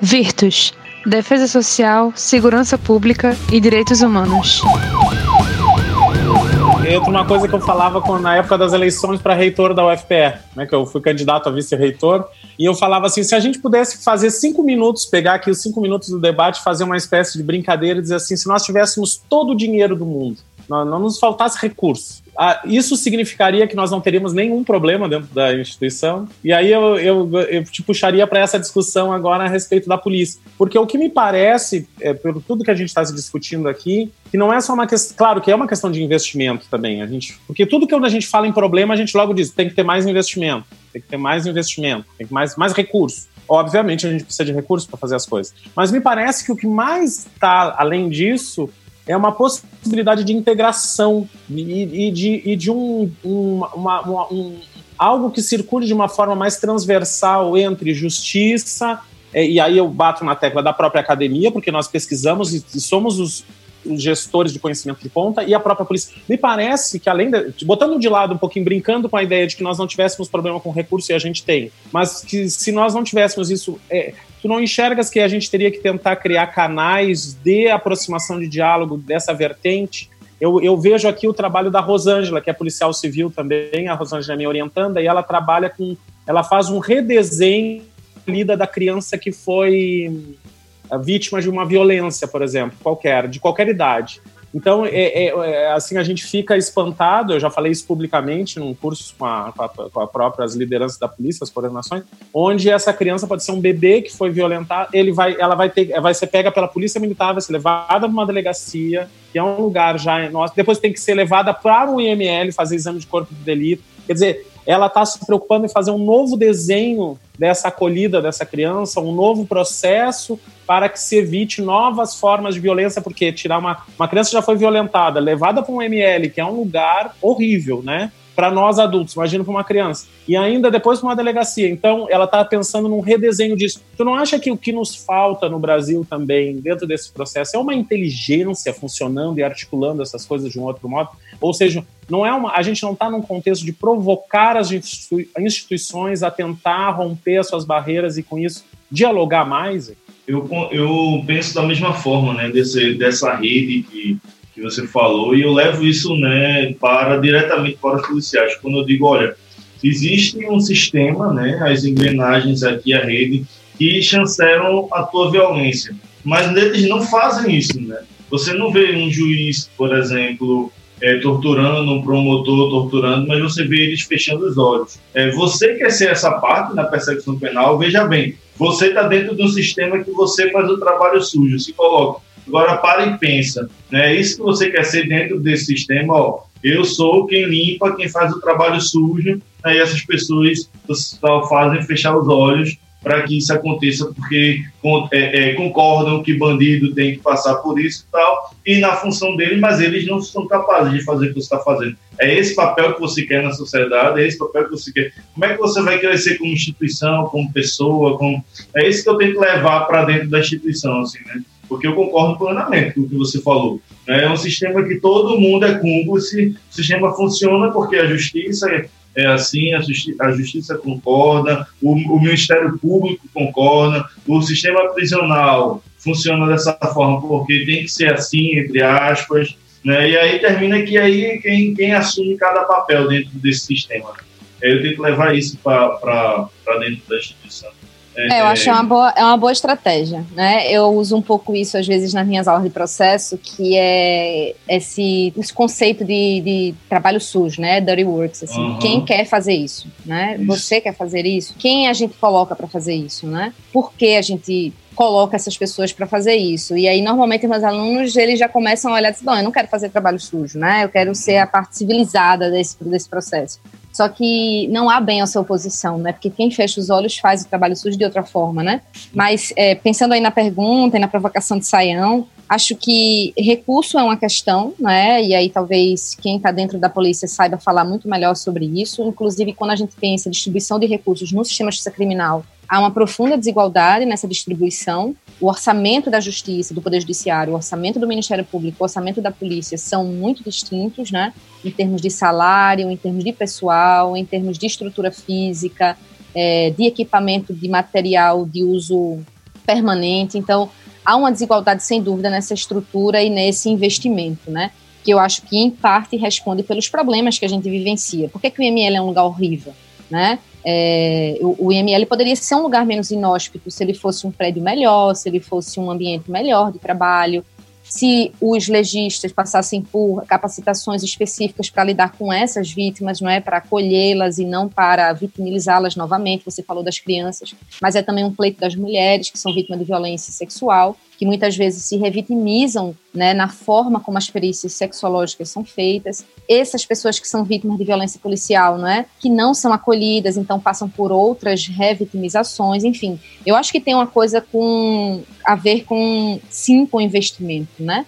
Virtus Defesa Social, Segurança Pública e Direitos Humanos entra uma coisa que eu falava com, na época das eleições para reitor da UFPR, né, que eu fui candidato a vice-reitor, e eu falava assim: se a gente pudesse fazer cinco minutos, pegar aqui os cinco minutos do debate, fazer uma espécie de brincadeira e dizer assim: se nós tivéssemos todo o dinheiro do mundo, não, não nos faltasse recurso. Ah, isso significaria que nós não teríamos nenhum problema dentro da instituição. E aí eu, eu, eu te puxaria para essa discussão agora a respeito da polícia. Porque o que me parece, é, pelo tudo que a gente está se discutindo aqui, que não é só uma questão. Claro que é uma questão de investimento também. A gente, porque tudo que a gente fala em problema, a gente logo diz: tem que ter mais investimento, tem que ter mais investimento, tem que ter mais, mais recursos. Obviamente a gente precisa de recursos para fazer as coisas. Mas me parece que o que mais está além disso é uma possibilidade de integração e, e de, e de um, um, uma, uma, um, algo que circule de uma forma mais transversal entre justiça, é, e aí eu bato na tecla da própria academia, porque nós pesquisamos e, somos os, os gestores de conhecimento de ponta e a própria polícia. Me parece que, além de. botando de lado um pouquinho, brincando com a ideia de que nós não tivéssemos problema com recurso e a gente tem, mas que se nós não tivéssemos isso. É, tu não enxergas que a gente teria que tentar criar canais de aproximação de diálogo dessa vertente? Eu, eu vejo aqui o trabalho da Rosângela, que é policial civil também, a Rosângela é minha orientanda, e ela trabalha com. Ela faz um redesenho lida da criança que foi vítima de uma violência, por exemplo, qualquer, de qualquer idade. Então, é, é, é, assim, a gente fica espantado, eu já falei isso publicamente num curso com, a, com, a, com as próprias lideranças da polícia, as coordenações, onde essa criança pode ser um bebê que foi violentado, ele vai, ela vai, ter, vai ser pega pela polícia militar, vai ser levada para uma delegacia, que é um lugar já nosso, depois tem que ser levada para um IML, fazer exame de corpo de delito. Quer dizer, ela está se preocupando em fazer um novo desenho dessa acolhida dessa criança, um novo processo para que se evite novas formas de violência, porque tirar uma, uma criança já foi violentada, levada para um ML, que é um lugar horrível, né? para nós adultos, imagina para uma criança. E ainda depois para uma delegacia. Então, ela está pensando num redesenho disso. Tu não acha que o que nos falta no Brasil também, dentro desse processo, é uma inteligência funcionando e articulando essas coisas de um outro modo? Ou seja, não é uma, a gente não está num contexto de provocar as instituições a tentar romper as suas barreiras e, com isso, dialogar mais? Eu, eu penso da mesma forma, né, desse, dessa rede que que você falou, e eu levo isso né, para diretamente para os policiais. Quando eu digo, olha, existe um sistema, né, as engrenagens aqui, a rede, que chancelam a tua violência, mas eles não fazem isso, né? Você não vê um juiz, por exemplo, é, torturando, um promotor torturando, mas você vê eles fechando os olhos. É, você quer ser essa parte na perseguição penal, veja bem, você está dentro de um sistema que você faz o trabalho sujo, se coloca. Agora para e pensa, né? É isso que você quer ser dentro desse sistema, ó. Eu sou quem limpa, quem faz o trabalho sujo, aí né? essas pessoas fazem fechar os olhos para que isso aconteça, porque é, é, concordam que bandido tem que passar por isso e tal, e na função deles, mas eles não são capazes de fazer o que você está fazendo. É esse papel que você quer na sociedade, é esse papel que você quer. Como é que você vai crescer como instituição, como pessoa? Como... É isso que eu tento levar para dentro da instituição, assim, né? porque eu concordo plenamente com o que você falou. Né? É um sistema que todo mundo é cúmplice, o sistema funciona porque a justiça é, assim, a, justi a justiça concorda, o, o, Ministério Público concorda, o sistema prisional funciona dessa forma porque tem que ser assim, entre aspas, né? e aí termina que aí quem, quem assume cada papel dentro desse sistema. Eu tento levar isso para dentro da instituição. É, eu acho é uma boa, é uma boa estratégia, né? Eu uso um pouco isso às vezes nas minhas aulas de processo, que é esse, esse conceito de, de trabalho sujo, né? Dirty works, assim. Uhum. Quem quer fazer isso, né? Isso. Você quer fazer isso? Quem a gente coloca para fazer isso, né? Por que a gente coloca essas pessoas para fazer isso. E aí, normalmente, meus alunos, eles já começam a olhar e dizer, não, eu não quero fazer trabalho sujo, né? Eu quero ser a parte civilizada desse, desse processo. Só que não há bem a sua oposição, né? Porque quem fecha os olhos faz o trabalho sujo de outra forma, né? Mas é, pensando aí na pergunta e na provocação de Saião, acho que recurso é uma questão, né? E aí talvez quem está dentro da polícia saiba falar muito melhor sobre isso. Inclusive, quando a gente pensa em distribuição de recursos no sistema de justiça criminal, há uma profunda desigualdade nessa distribuição. O orçamento da justiça, do Poder Judiciário, o orçamento do Ministério Público, o orçamento da polícia são muito distintos, né? Em termos de salário, em termos de pessoal, em termos de estrutura física, é, de equipamento, de material de uso permanente. Então, há uma desigualdade, sem dúvida, nessa estrutura e nesse investimento, né? Que eu acho que, em parte, responde pelos problemas que a gente vivencia. Por que, que o IML é um lugar horrível, né? É, o, o, IML poderia ser um lugar menos inóspito se ele fosse um prédio melhor, se ele fosse um ambiente melhor de trabalho. Se os legistas passassem por capacitações específicas para lidar com essas vítimas, não é para acolhê-las e não para vitimizá-las novamente. Você falou das crianças, mas é também um pleito das mulheres que são vítimas de violência sexual que muitas vezes se revitimizam né, na forma como as perícias sexológicas são feitas. Essas pessoas que são vítimas de violência policial, não é? que não são acolhidas, então passam por outras revitimizações, enfim. Eu acho que tem uma coisa com a ver com, sim, com investimento, né?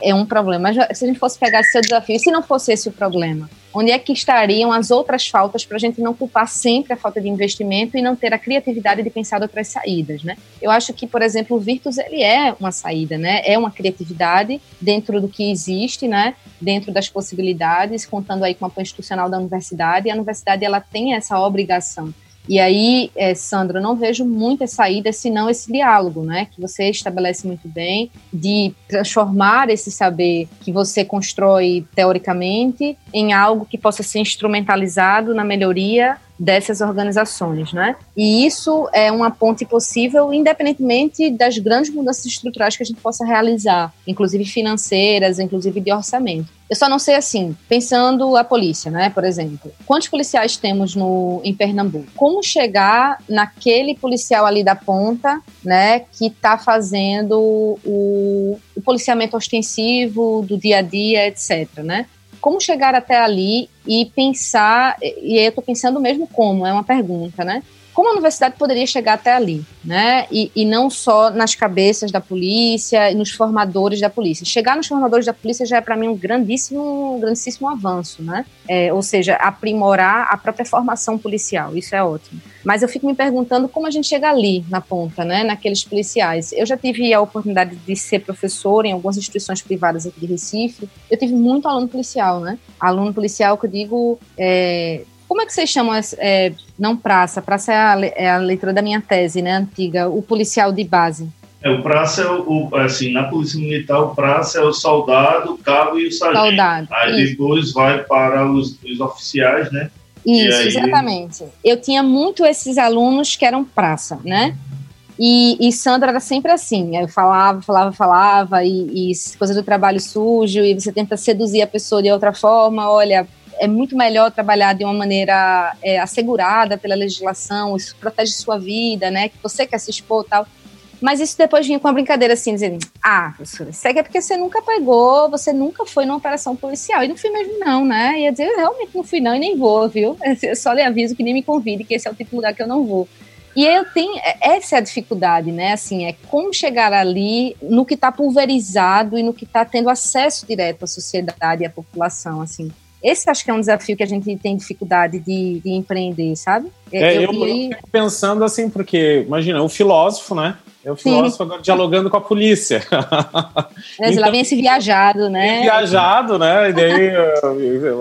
É um problema. Mas se a gente fosse pegar esse seu desafio, se não fosse esse o problema, onde é que estariam as outras faltas para a gente não culpar sempre a falta de investimento e não ter a criatividade de pensar outras saídas, né? Eu acho que, por exemplo, o Virtus ele é uma saída, né? É uma criatividade dentro do que existe, né? Dentro das possibilidades, contando aí com a apoio institucional da universidade. E a universidade ela tem essa obrigação e aí, é, Sandra, não vejo muitas saídas senão esse diálogo, né? Que você estabelece muito bem, de transformar esse saber que você constrói teoricamente em algo que possa ser instrumentalizado na melhoria dessas organizações, né? E isso é uma ponte possível, independentemente das grandes mudanças estruturais que a gente possa realizar, inclusive financeiras, inclusive de orçamento. Eu só não sei assim, pensando a polícia, né, por exemplo. Quantos policiais temos no, em Pernambuco? Como chegar naquele policial ali da ponta, né, que está fazendo o, o policiamento ostensivo do dia a dia, etc, né? Como chegar até ali e pensar, e eu estou pensando mesmo como, é uma pergunta, né? Como a universidade poderia chegar até ali, né? E, e não só nas cabeças da polícia e nos formadores da polícia. Chegar nos formadores da polícia já é para mim um grandíssimo, um grandíssimo avanço, né? É, ou seja, aprimorar a própria formação policial. Isso é ótimo. Mas eu fico me perguntando como a gente chega ali na ponta, né? Naqueles policiais. Eu já tive a oportunidade de ser professor em algumas instituições privadas aqui de Recife. Eu tive muito aluno policial, né? Aluno policial que eu digo é, como é que vocês chamam, é, não praça, praça é a, é a leitura da minha tese, né, antiga, o policial de base. É, o praça é o, assim, na polícia militar, o praça é o soldado, o cabo e o sargento. Soldado, aí isso. depois vai para os, os oficiais, né? Isso, aí... exatamente. Eu tinha muito esses alunos que eram praça, né? E, e, Sandra era sempre assim, eu falava, falava, falava, e, e coisa do trabalho sujo, e você tenta seduzir a pessoa de outra forma, olha, é muito melhor trabalhar de uma maneira é, assegurada pela legislação, isso protege sua vida, né? Que você quer se expor tal. Mas isso depois vinha com uma brincadeira assim, dizendo: Ah, professora, isso é porque você nunca pegou, você nunca foi numa operação policial. E não fui mesmo, não, né? Ia dizer: realmente não fui, não, e nem vou, viu? Eu só lhe aviso que nem me convide, que esse é o tipo de lugar que eu não vou. E eu tenho, é, essa é a dificuldade, né? Assim, é como chegar ali no que está pulverizado e no que está tendo acesso direto à sociedade e à população, assim. Esse acho que é um desafio que a gente tem dificuldade de, de empreender, sabe? É, eu, eu, eu, fico pensando assim, porque, imagina, o filósofo, né? É o filósofo agora dialogando com a polícia. É, então, lá vem esse viajado, né? Viajado, né? E daí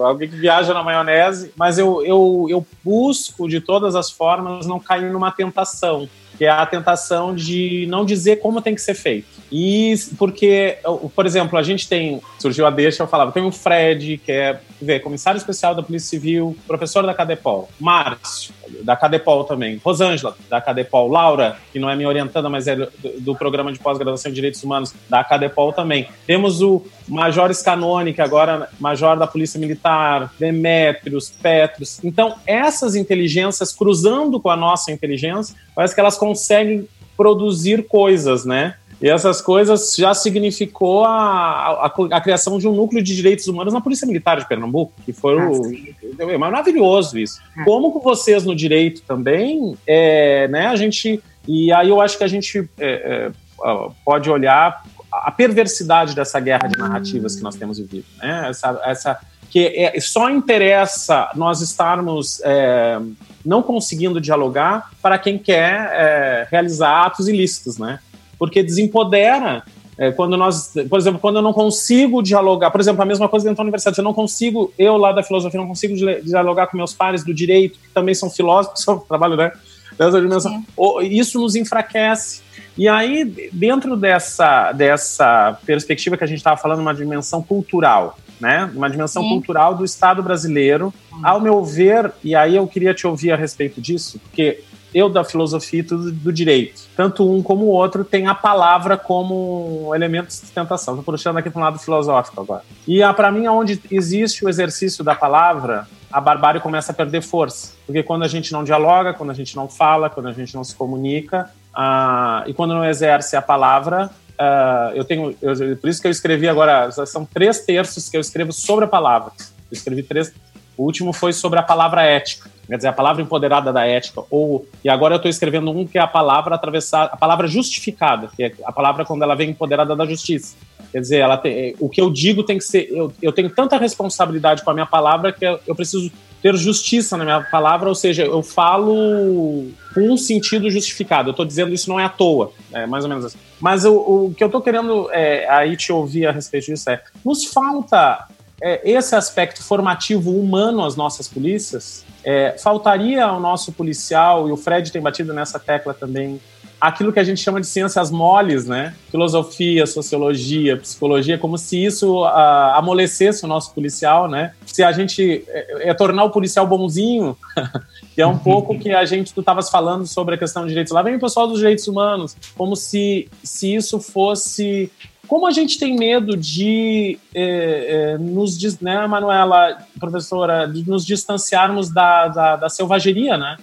alguém que viaja na maionese. Mas eu, eu, eu busco, de todas as formas, não cair numa tentação que é a tentação de não dizer como tem que ser feito. E porque, por exemplo, a gente tem, surgiu a deixa, eu falava, tem o Fred, que é ver, comissário especial da Polícia Civil, professor da Cadepol, Márcio, da Cadepol também, Rosângela, da Cadepol, Laura, que não é minha orientanda, mas é do, do programa de pós-graduação em Direitos Humanos, da Cadepol também. Temos o Major Scanone, que agora Major da Polícia Militar, Demétrios, Petros. Então, essas inteligências cruzando com a nossa inteligência, parece que elas conseguem produzir coisas, né? E essas coisas já significou a, a, a, criação de um núcleo de direitos humanos na Polícia Militar de Pernambuco, que foi ah, o, é maravilhoso isso. Ah. Como com vocês no direito também, é, né, a gente. E aí eu acho que a gente é, é, pode olhar a perversidade dessa guerra de narrativas que nós temos vivido. Né? Essa, essa, que é, só interessa nós estarmos é, não conseguindo dialogar para quem quer é, realizar atos ilícitos, né? Porque desempodera é, quando nós, por exemplo, quando eu não consigo dialogar, por exemplo, a mesma coisa dentro da universidade, eu não consigo, eu lá da filosofia, não consigo dialogar com meus pares do direito, que também são filósofos, são, trabalho, né? Dessa dimensão. Isso nos enfraquece. E aí, dentro dessa, dessa perspectiva que a gente estava falando, uma dimensão cultural, né? Uma dimensão Sim. cultural do Estado brasileiro. Ao meu ver, e aí eu queria te ouvir a respeito disso, porque eu da filosofia e do, do direito. Tanto um como o outro tem a palavra como elemento de sustentação. Estou puxando aqui para um lado filosófico agora. E para mim, onde existe o exercício da palavra, a barbárie começa a perder força. Porque quando a gente não dialoga, quando a gente não fala, quando a gente não se comunica, uh, e quando não exerce a palavra, uh, eu tenho. Eu, por isso que eu escrevi agora, são três terços que eu escrevo sobre a palavra. Eu escrevi três. O último foi sobre a palavra ética, quer dizer, a palavra empoderada da ética. Ou, e agora eu estou escrevendo um que é a palavra atravessada, a palavra justificada, que é a palavra quando ela vem empoderada da justiça. Quer dizer, ela tem, o que eu digo tem que ser. Eu, eu tenho tanta responsabilidade com a minha palavra que eu, eu preciso ter justiça na minha palavra, ou seja, eu falo com um sentido justificado. Eu estou dizendo isso não é à toa, é mais ou menos assim. Mas o, o que eu estou querendo é, aí te ouvir a respeito disso é: nos falta é, esse aspecto formativo humano às nossas polícias? É, faltaria ao nosso policial, e o Fred tem batido nessa tecla também, aquilo que a gente chama de ciências moles, né? Filosofia, sociologia, psicologia, como se isso uh, amolecesse o nosso policial, né? Se a gente é, é tornar o policial bonzinho, que é um pouco que a gente tu estavas falando sobre a questão de direitos. Lá vem o pessoal dos direitos humanos, como se se isso fosse como a gente tem medo de é, é, nos, né, Manuela, professora, de nos distanciarmos da, da, da selvageria, né?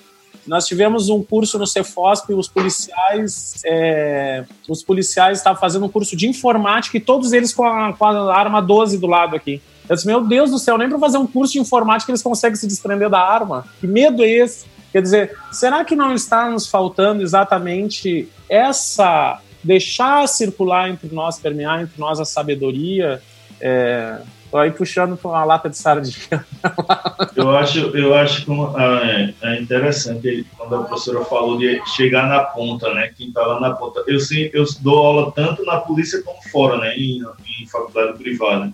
Nós tivemos um curso no Cefosp os policiais, é, os policiais estavam fazendo um curso de informática e todos eles com a, com a arma 12 do lado aqui. Eu disse, meu Deus do céu, nem para fazer um curso de informática eles conseguem se desprender da arma. Que medo é esse? Quer dizer, será que não está nos faltando exatamente essa deixar circular entre nós, permear entre nós a sabedoria? É, Tô aí puxando para uma lata de sardinha. eu acho, eu acho que é, é, interessante quando a professora falou de chegar na ponta, né? Quem está lá na ponta. Eu, sim, eu dou aula tanto na polícia como fora, né? Em, em faculdade privada.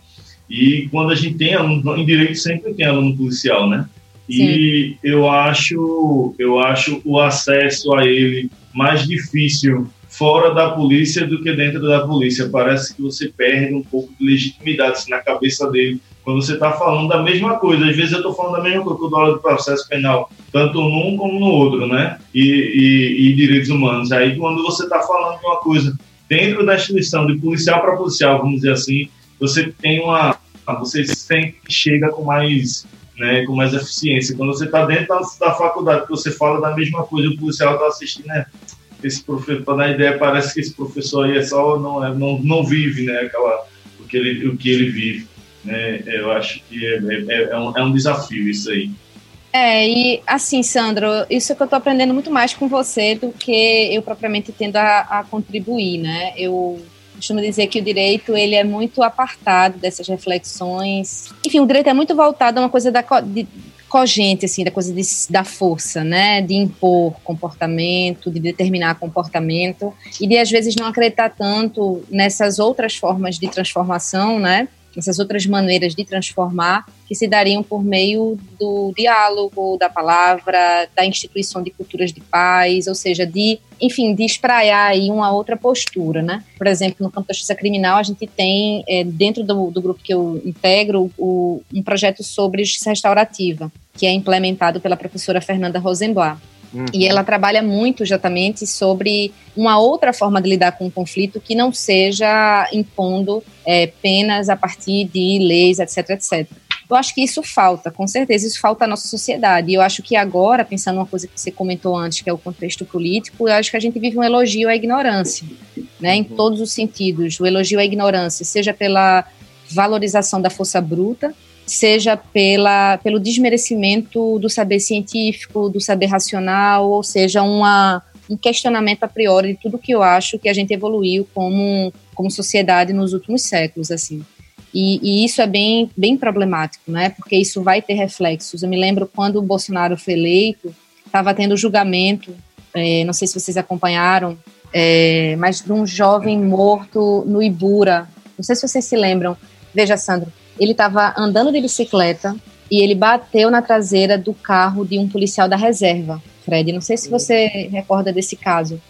E quando a gente tem aluno, em direito sempre tem aluno policial, né? E Sim. eu acho, eu acho o acesso a ele mais difícil fora da polícia do que dentro da polícia. Parece que você perde um pouco de legitimidade assim, na cabeça dele quando você está falando da mesma coisa. Às vezes eu estou falando da mesma coisa que aula de processo penal, tanto num como no outro, né? E, e, e direitos humanos. Aí quando você está falando de uma coisa dentro da instituição, de policial para policial, vamos dizer assim, você tem uma. Você sempre chega com mais né, com mais eficiência. Quando você está dentro da, da, faculdade, que você fala da mesma coisa, o policial está assistindo, né? Esse professor, para dar ideia, parece que esse professor aí é só, não, é, não, não vive né, aquela, o, que ele, o que ele vive. Né? Eu acho que é, é, é, um, é um desafio isso aí. É, e assim, Sandro, isso que eu estou aprendendo muito mais com você do que eu propriamente tendo a, a contribuir, né? Eu costumo dizer que o direito ele é muito apartado dessas reflexões. Enfim, o direito é muito voltado a uma coisa da, de, cogente, assim, da coisa de, da força, né? De impor comportamento, de determinar comportamento e de, às vezes, não acreditar tanto nessas outras formas de transformação, né? Essas outras maneiras de transformar que se dariam por meio do diálogo, da palavra, da instituição de culturas de paz, ou seja, de, enfim, de espraiar aí uma outra postura, né? Por exemplo, no campo da justiça criminal, a gente tem, é, dentro do, do, grupo que eu integro, o, um projeto sobre justiça restaurativa, que é implementado pela professora Fernanda Rosenblatt. Uhum. E ela trabalha muito exatamente sobre uma outra forma de lidar com o conflito que não seja impondo é, penas a partir de leis, etc, etc. Eu acho que isso falta, com certeza, isso falta à nossa sociedade. E eu acho que agora, pensando numa coisa que você comentou antes, que é o contexto político, eu acho que a gente vive um elogio à ignorância, né, em uhum. todos os sentidos. O elogio à ignorância, seja pela valorização da força bruta, seja pela, pelo desmerecimento do saber científico, do saber racional, ou seja, uma, um questionamento a priori de tudo que eu acho que a gente evoluiu como, como sociedade nos últimos séculos, assim. E, e, isso é bem, bem problemático, né? Porque isso vai ter reflexos. Eu me lembro quando o Bolsonaro foi eleito, estava tendo julgamento, é, não sei se vocês acompanharam, é, mas de um jovem morto no Ibura. Não sei se vocês se lembram. Veja, Sandro, ele estava andando de bicicleta e ele bateu na traseira do carro de um policial da reserva. Fred, não sei se você recorda desse caso.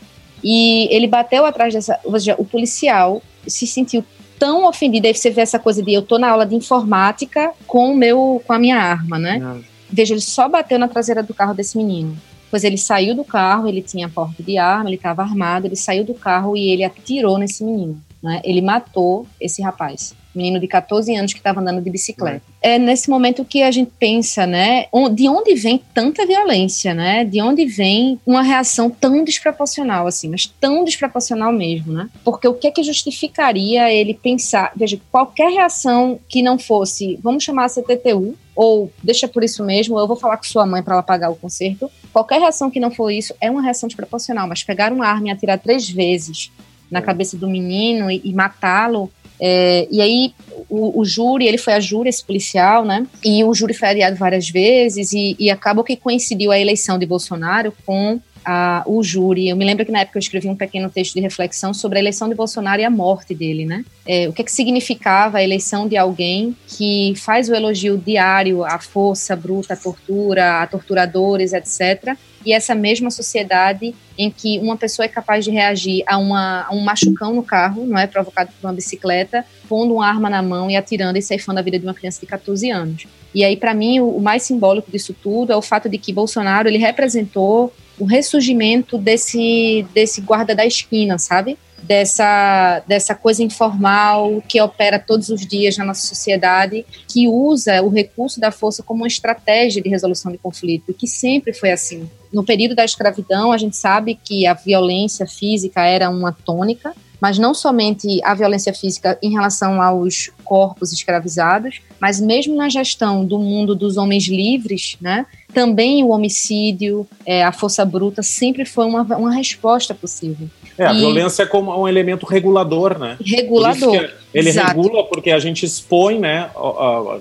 E ele bateu atrás dessa. Ou seja, o policial se sentiu tão ofendido. Aí você vê essa coisa de eu tô na aula de informática com o meu, com a minha arma, né? Não. Veja, ele só bateu na traseira do carro desse menino. pois ele saiu do carro, ele tinha porta de arma, ele estava armado, ele saiu do carro e ele atirou nesse menino. Né? Ele matou esse rapaz menino de 14 anos que estava andando de bicicleta. É nesse momento que a gente pensa, né, de onde vem tanta violência, né? De onde vem uma reação tão desproporcional assim, mas tão desproporcional mesmo, né? Porque o que é que justificaria ele pensar, veja, qualquer reação que não fosse, vamos chamar a CTTU, ou deixa por isso mesmo, eu vou falar com sua mãe para ela pagar o conserto. Qualquer reação que não for isso é uma reação desproporcional, mas pegar uma arma e atirar três vezes na é. cabeça do menino e, e matá-lo é, e aí o, o, júri, ele foi a júri, esse policial, né? E o júri foi adiado várias vezes e, e acabou que coincidiu a eleição de Bolsonaro com a, o júri. Eu me lembro que na época eu escrevi um pequeno texto de reflexão sobre a eleição de Bolsonaro e a morte dele, né? É, o que, é que significava a eleição de alguém que faz o elogio diário à força bruta, à tortura, a torturadores, etc. E essa mesma sociedade em que uma pessoa é capaz de reagir a, uma, a um machucão no carro, não é provocado por uma bicicleta, pondo uma arma na mão e atirando e ceifando a vida de uma criança de 14 anos. E aí, para mim, o, o mais simbólico disso tudo é o fato de que Bolsonaro ele representou o ressurgimento desse, desse guarda da esquina, sabe? Dessa, dessa coisa informal que opera todos os dias na nossa sociedade, que usa o recurso da força como uma estratégia de resolução de conflito, que sempre foi assim. No período da escravidão, a gente sabe que a violência física era uma tônica, mas não somente a violência física em relação aos corpos escravizados, mas mesmo na gestão do mundo dos homens livres, né, também o homicídio, é, a força bruta sempre foi uma, uma resposta possível. É, a e... violência é como um elemento regulador, né? Regulador. Ele Exato. regula porque a gente expõe, né?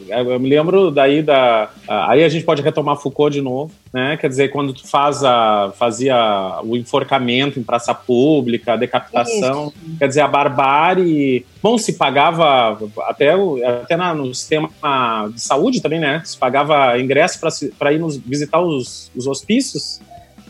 Eu me lembro daí da. Aí a gente pode retomar Foucault de novo, né? Quer dizer, quando tu faz a, fazia o enforcamento em praça pública, a decapitação, Isso. quer dizer, a barbárie. Bom, se pagava até, até na, no sistema de saúde também, né? Se pagava ingresso para ir nos, visitar os, os hospícios.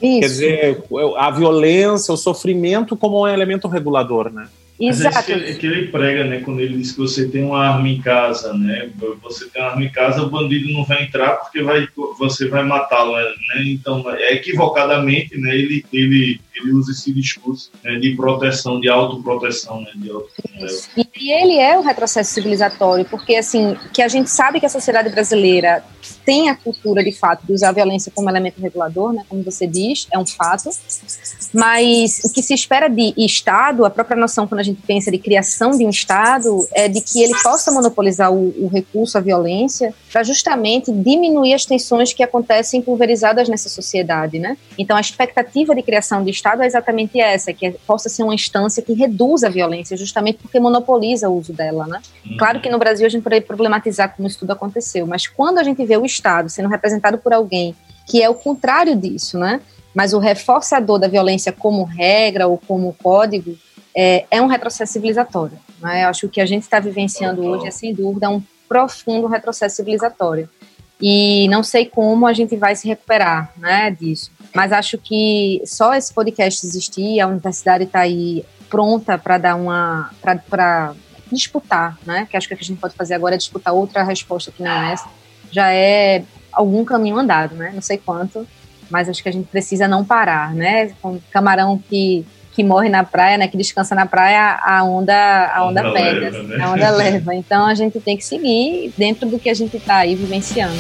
Isso. Quer dizer, a violência, o sofrimento como um elemento regulador, né? Exato. É que, ele prega, né? Quando ele diz que você tem uma arma em casa, né? Você tem uma arma em casa, o bandido não vai entrar porque vai, você vai matá-lo, né? Então, é equivocadamente, né? Ele, ele, ele usa esse discurso né? de proteção, de autoproteção, né? De auto e ele é o retrocesso civilizatório, porque, assim, que a gente sabe que a sociedade brasileira tem a cultura, de fato, de usar a violência como elemento regulador, né? Como você diz, é um fato. Mas o que se espera de Estado, a própria noção quando a gente pensa de criação de um Estado, é de que ele possa monopolizar o, o recurso à violência para justamente diminuir as tensões que acontecem pulverizadas nessa sociedade, né? Então a expectativa de criação de Estado é exatamente essa, que possa ser uma instância que reduza a violência, justamente porque monopoliza o uso dela, né? Uhum. Claro que no Brasil a gente poderia problematizar como isso tudo aconteceu, mas quando a gente vê o Estado sendo representado por alguém que é o contrário disso, né? mas o reforçador da violência como regra ou como código é, é um retrocesso civilizatório. Né? Eu acho que o que a gente está vivenciando hoje é, sem dúvida, um profundo retrocesso civilizatório. E não sei como a gente vai se recuperar né, disso. Mas acho que só esse podcast existir, a universidade está aí pronta para dar uma. para disputar, né? Que acho que o que a gente pode fazer agora é disputar outra resposta que não é essa. Já é algum caminho andado, né? Não sei quanto, mas acho que a gente precisa não parar, né? Com camarão que, que morre na praia, né? Que descansa na praia, a onda, a onda, onda pega, leva, né? a onda leva. Então a gente tem que seguir dentro do que a gente está aí vivenciando.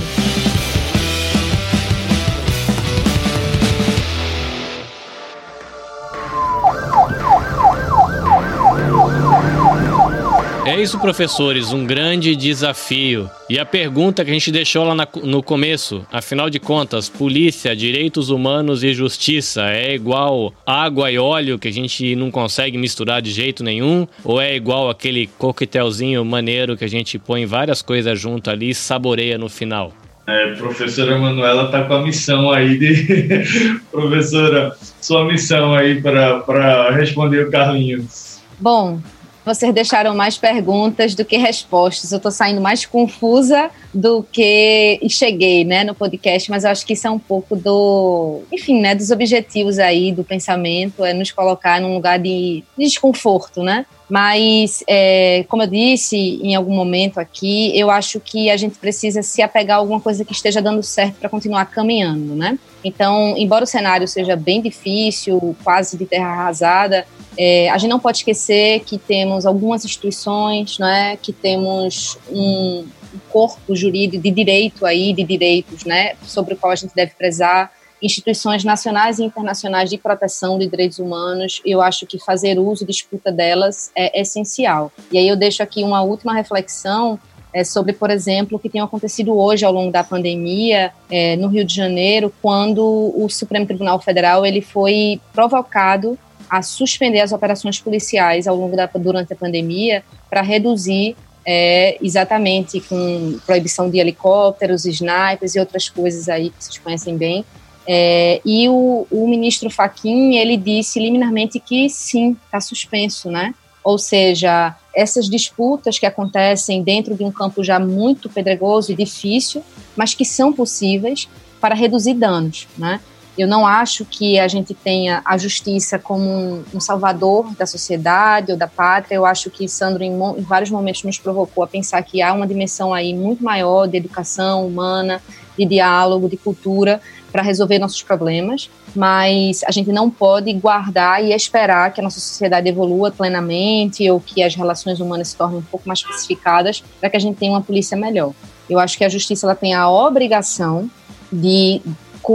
É isso, professores, um grande desafio. E a pergunta que a gente deixou lá na, no começo, afinal de contas, polícia, direitos humanos e justiça é igual água e óleo que a gente não consegue misturar de jeito nenhum? Ou é igual aquele coquetelzinho maneiro que a gente põe várias coisas junto ali e saboreia no final? É, professora Manuela tá com a missão aí de. professora, sua missão aí para responder o Carlinhos. Bom, vocês deixaram mais perguntas do que respostas. Eu estou saindo mais confusa do que cheguei, né, no podcast, mas eu acho que isso é um pouco do, enfim, né, dos objetivos aí do pensamento, é nos colocar num lugar de, de desconforto, né? Mas, é, como eu disse em algum momento aqui, eu acho que a gente precisa se apegar a alguma coisa que esteja dando certo para continuar caminhando, né? Então, embora o cenário seja bem difícil, quase de terra arrasada, é, a gente não pode esquecer que temos algumas instituições, né, que temos um corpo jurídico de direito aí, de direitos, né, sobre o qual a gente deve prezar. Instituições nacionais e internacionais de proteção de direitos humanos, eu acho que fazer uso e disputa delas é essencial. E aí eu deixo aqui uma última reflexão é, sobre, por exemplo, o que tem acontecido hoje ao longo da pandemia é, no Rio de Janeiro, quando o Supremo Tribunal Federal ele foi provocado a suspender as operações policiais ao longo da durante a pandemia para reduzir é, exatamente com proibição de helicópteros, snipers e outras coisas aí que vocês conhecem bem, é, e o, o, ministro Faquim, ele disse liminarmente que sim, está suspenso, né? Ou seja, essas disputas que acontecem dentro de um campo já muito pedregoso e difícil, mas que são possíveis para reduzir danos, né? Eu não acho que a gente tenha a justiça como um, um salvador da sociedade ou da pátria. Eu acho que Sandro, em, em, vários momentos, nos provocou a pensar que há uma dimensão aí muito maior de educação humana, de diálogo, de cultura, para resolver nossos problemas, mas a gente não pode guardar e esperar que a nossa sociedade evolua plenamente ou que as relações humanas se tornem um pouco mais pacificadas para que a gente tenha uma polícia melhor. Eu acho que a justiça ela tem a obrigação de,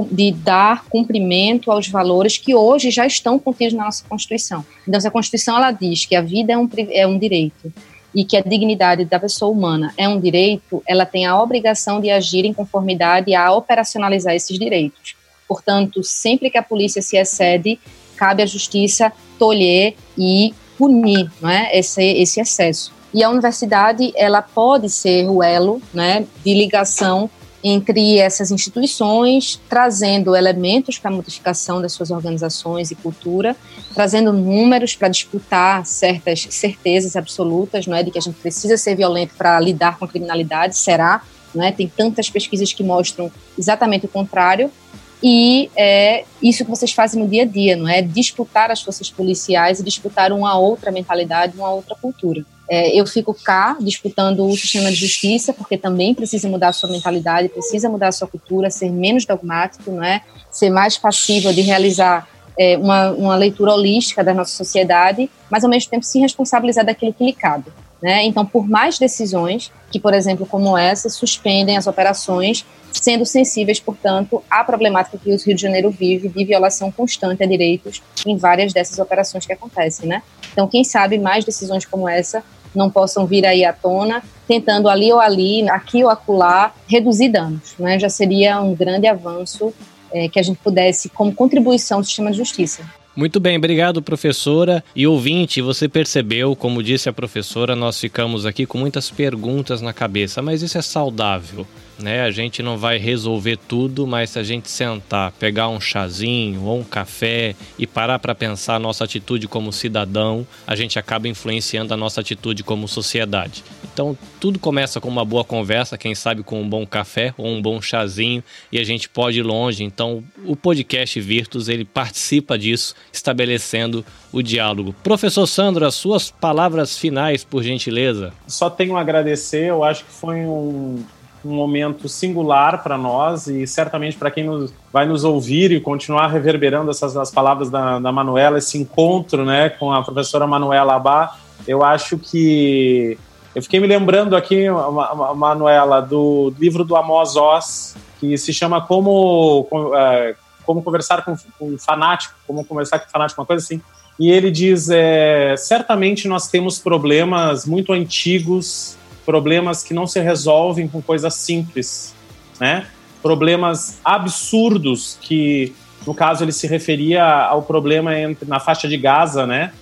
de dar cumprimento aos valores que hoje já estão contidos na nossa Constituição. Então, se a Constituição ela diz que a vida é um, é um direito e que a dignidade da pessoa humana é um direito, ela tem a obrigação de agir em conformidade a operacionalizar esses direitos. Portanto, sempre que a polícia se excede, cabe à justiça tolher e punir não é, esse, esse excesso. E a universidade ela pode ser o elo né, de ligação entre essas instituições, trazendo elementos para a modificação das suas organizações e cultura, trazendo números para disputar certas certezas absolutas, não é, de que a gente precisa ser violento para lidar com a criminalidade, será? Não é? Tem tantas pesquisas que mostram exatamente o contrário. E é isso que vocês fazem no dia a dia, não é? Disputar as forças policiais e disputar uma outra mentalidade, uma outra cultura. É, eu fico cá disputando o sistema de justiça, porque também precisa mudar a sua mentalidade, precisa mudar a sua cultura, ser menos dogmático, não é? ser mais passível de realizar é, uma, uma leitura holística da nossa sociedade, mas ao mesmo tempo se responsabilizar daquilo que lhe cabe. Né? Então, por mais decisões que, por exemplo, como essa, suspendem as operações, sendo sensíveis, portanto, à problemática que o Rio de Janeiro vive de violação constante a direitos em várias dessas operações que acontecem, né? Então, quem sabe mais decisões como essa não possam vir aí à tona, tentando ali ou ali, aqui ou acolá, reduzir danos, né? Já seria um grande avanço é, que a gente pudesse, como contribuição ao sistema de justiça. Muito bem, obrigado, professora. E ouvinte, você percebeu, como disse a professora, nós ficamos aqui com muitas perguntas na cabeça, mas isso é saudável né? A gente não vai resolver tudo, mas se a gente sentar, pegar um chazinho ou um café e parar para pensar a nossa atitude como cidadão, a gente acaba influenciando a nossa atitude como sociedade. Então, tudo começa com uma boa conversa, quem sabe com um bom café ou um bom chazinho, e a gente pode ir longe. Então, o podcast Virtus, ele participa disso, estabelecendo o diálogo. Professor Sandro, as suas palavras finais, por gentileza. Só tenho a agradecer, eu acho que foi um, um momento singular para nós e certamente para quem nos, vai nos ouvir e continuar reverberando essas as palavras da, da Manuela, esse encontro né, com a professora Manuela Abá. Eu acho que. Eu fiquei me lembrando aqui, Manuela, do livro do Amos Oz, que se chama Como, é, como Conversar com, um Fanático, Como Conversar com um Fanático, uma coisa assim. E ele diz: é, certamente nós temos problemas muito antigos problemas que não se resolvem com coisas simples, né? Problemas absurdos que, no caso, ele se referia ao problema entre, na faixa de Gaza, né?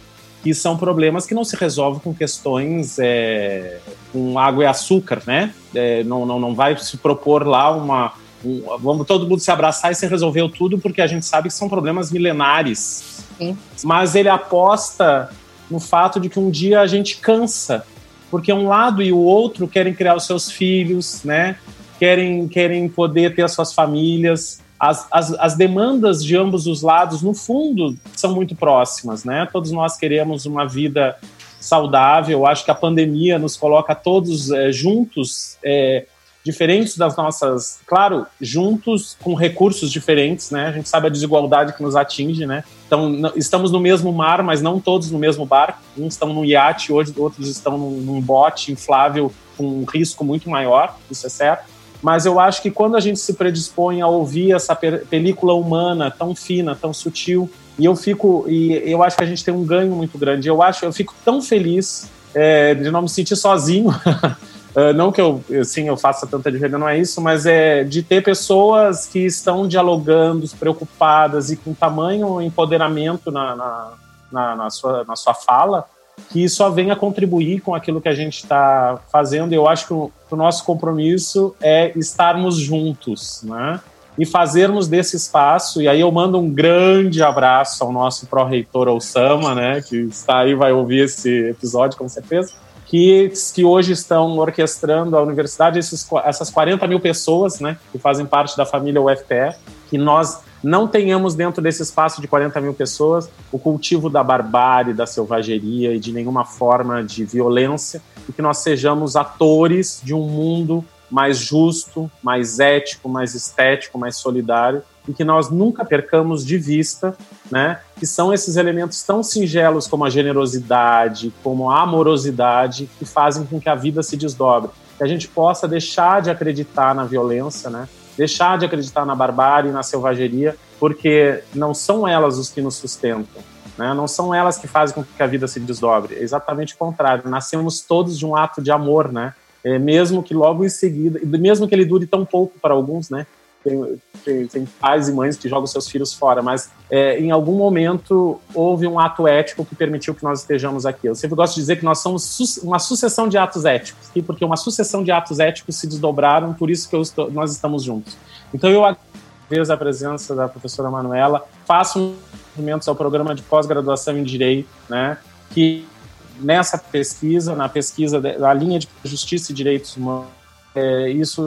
Que são problemas que não se resolvem com questões é, com água e açúcar, né? É, não, não, não vai se propor lá uma, um, vamos todo mundo se abraçar e se resolveu tudo, porque a gente sabe que são problemas milenares. Sim. Mas ele aposta no fato de que um dia a gente cansa, porque um lado e o outro querem criar os seus filhos, né? Querem, querem poder ter as suas famílias. As, as, as demandas de ambos os lados, no fundo, são muito próximas, né? Todos nós queremos uma vida saudável. Eu acho que a pandemia nos coloca todos é, juntos é, diferentes das nossas, claro, juntos com recursos diferentes, né? A gente sabe a desigualdade que nos atinge, né? Então, estamos no mesmo mar, mas não todos no mesmo barco. Uns estão no iate, hoje outros estão num, num bote inflável com um risco muito maior, isso é certo. Mas eu acho que quando a gente se predispõe a ouvir essa película humana tão fina, tão sutil, e eu fico, e eu acho que a gente tem um ganho muito grande. Eu acho, eu fico tão feliz é, de não me sentir sozinho Uh, não que eu, sim, eu faça tanta diferença, não é isso, mas é de ter pessoas que estão dialogando, preocupadas e com tamanho empoderamento na, na, na, na sua, na sua fala, que só venha contribuir com aquilo que a gente está fazendo. Eu acho que o, o, nosso compromisso é estarmos juntos, né? E fazermos desse espaço, e aí eu mando um grande abraço ao nosso pró-reitor Osama, né, que está aí, vai ouvir esse episódio com certeza, que, que hoje estão orquestrando a universidade, esses, essas 40 mil pessoas né, que fazem parte da família UFPE, que nós não tenhamos dentro desse espaço de 40 mil pessoas o cultivo da barbárie, da selvageria e de nenhuma forma de violência, e que nós sejamos atores de um mundo mais justo, mais ético, mais estético, mais solidário, e que nós nunca percamos de vista, né, que são esses elementos tão singelos como a generosidade, como a amorosidade, que fazem com que a vida se desdobre, que a gente possa deixar de acreditar na violência, né, deixar de acreditar na barbárie, na selvageria, porque não são elas os que nos sustentam, né? Não são elas que fazem com que a vida se desdobre. É exatamente o contrário. Nascemos todos de um ato de amor, né? É, mesmo que logo em seguida, mesmo que ele dure tão pouco para alguns, né? Tem, tem, tem, pais e mães que jogam seus filhos fora, mas é, em algum momento houve um ato ético que permitiu que nós estejamos aqui. Eu sempre gosto de dizer que nós somos uma sucessão de atos éticos, porque uma sucessão de atos éticos se desdobraram, por isso que estou, nós estamos juntos. Então eu agradeço a presença da professora Manuela, faço cumprimentos ao programa de pós-graduação em Direito, né, que nessa pesquisa, na pesquisa da linha de Justiça e Direitos Humanos, é, isso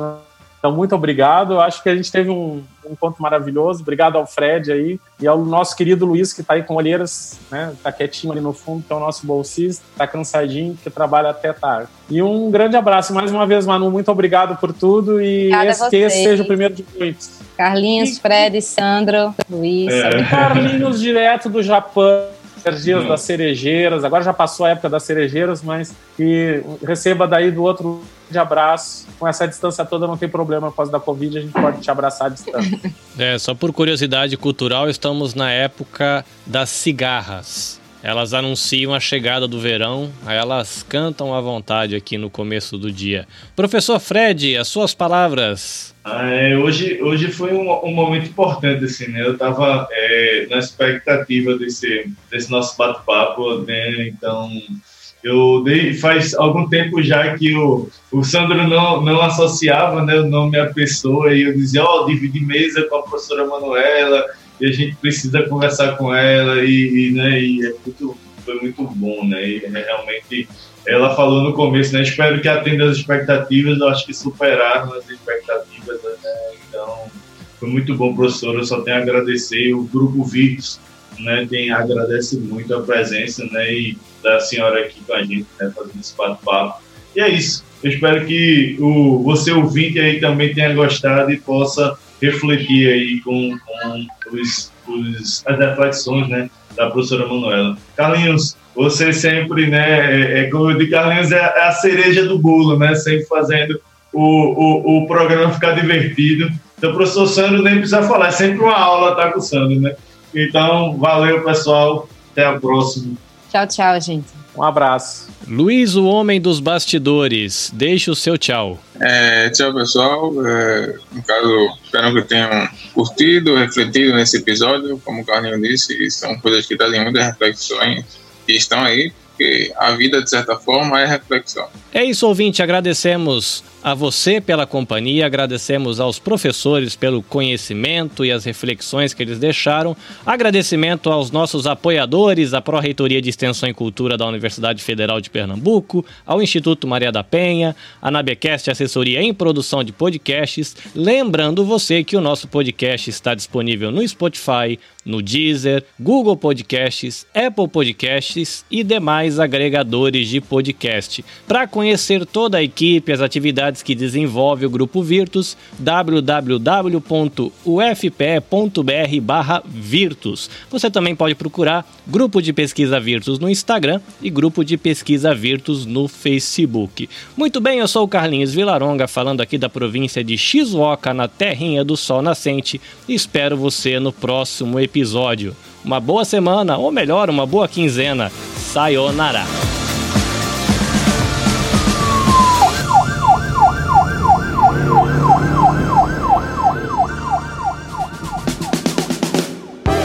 então, muito obrigado. Eu acho que a gente teve um, um encontro maravilhoso. Obrigado ao Fred aí e ao nosso querido Luiz, que está aí com olheiras, né? Está quietinho ali no fundo, que é o nosso bolsista, está cansadinho, que trabalha até tarde. E um grande abraço. Mais uma vez, Manu, muito obrigado por tudo e esse, que esse seja o primeiro de muitos. Carlinhos, e... Fred, Sandro, Luiz. É. Carlinhos, direto do Japão energias das cerejeiras. Agora já passou a época das cerejeiras, mas que receba daí do outro de abraço. Com essa distância toda não tem problema por causa da Covid, a gente pode te abraçar à distância. É, só por curiosidade cultural, estamos na época das cigarras. Elas anunciam a chegada do verão, elas cantam à vontade aqui no começo do dia. Professor Fred, as suas palavras. Ah, é, hoje, hoje foi um, um, momento importante, assim, né? Eu estava é, na expectativa desse, desse nosso bate-papo, né? Então, eu dei, faz algum tempo já que o, o Sandro não, não associava né, o nome à pessoa e eu dizia, ó, oh, dividi mesa com a professora Manuela e a gente precisa conversar com ela e, e né, e é muito, foi muito bom, né? E né, realmente ela falou no começo, né? Espero que atenda as expectativas, eu acho que superaram as expectativas, né? Então, foi muito bom, professor. Eu só tenho a agradecer o Grupo Virtus, né? Tem, agradece muito a presença, né? E da senhora aqui com a gente, né, fazendo esse bate-papo. E é isso. Eu espero que o, você ouvinte aí também tenha gostado e possa refletir aí com, com os, os, as reflexões né, da professora Manuela. Carlinhos, você sempre, né, é, é, como eu digo, Carlinhos é, a cereja do bolo, né, sempre fazendo o, o, o programa ficar divertido. Então, o professor Sandro nem precisa falar, é sempre uma aula tá com o Sandro, né? Então, valeu, pessoal. Até a próxima. Tchau, tchau, gente. Um abraço. Luiz, o homem dos bastidores, deixe o seu tchau. É, tchau, pessoal. É, no caso, espero que tenham curtido, refletido nesse episódio. Como o Carlinho disse, são coisas que trazem muitas reflexões e estão aí porque a vida, de certa forma, é reflexão. É isso, ouvinte. Agradecemos a você pela companhia, agradecemos aos professores pelo conhecimento e as reflexões que eles deixaram. Agradecimento aos nossos apoiadores, a Pró-Reitoria de Extensão e Cultura da Universidade Federal de Pernambuco, ao Instituto Maria da Penha, a Nabecast Assessoria em Produção de Podcasts. Lembrando você que o nosso podcast está disponível no Spotify, no Deezer, Google Podcasts, Apple Podcasts e demais agregadores de podcast. Para conhecer toda a equipe, as atividades que desenvolve o Grupo Virtus, www.ufpe.br/virtus. Você também pode procurar Grupo de Pesquisa Virtus no Instagram e Grupo de Pesquisa Virtus no Facebook. Muito bem, eu sou o Carlinhos Vilaronga, falando aqui da província de Shizuoka, na terrinha do sol nascente. Espero você no próximo episódio. Uma boa semana, ou melhor, uma boa quinzena. Sayonara.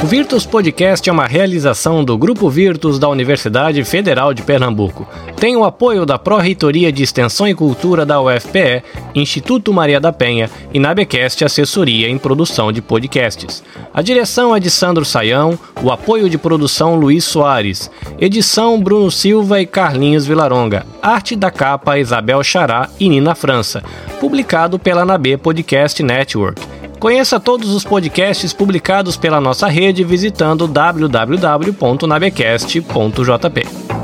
O Virtus Podcast é uma realização do Grupo Virtus da Universidade Federal de Pernambuco. Tem o apoio da Pró-Reitoria de Extensão e Cultura da UFPE, Instituto Maria da Penha e Nabecast Assessoria em Produção de Podcasts. A direção é de Sandro Saião, o apoio de produção Luiz Soares, edição Bruno Silva e Carlinhos Vilaronga, arte da capa Isabel Xará e Nina França, publicado pela Nabe Podcast Network. Conheça todos os podcasts publicados pela nossa rede visitando www.nabecast.jp.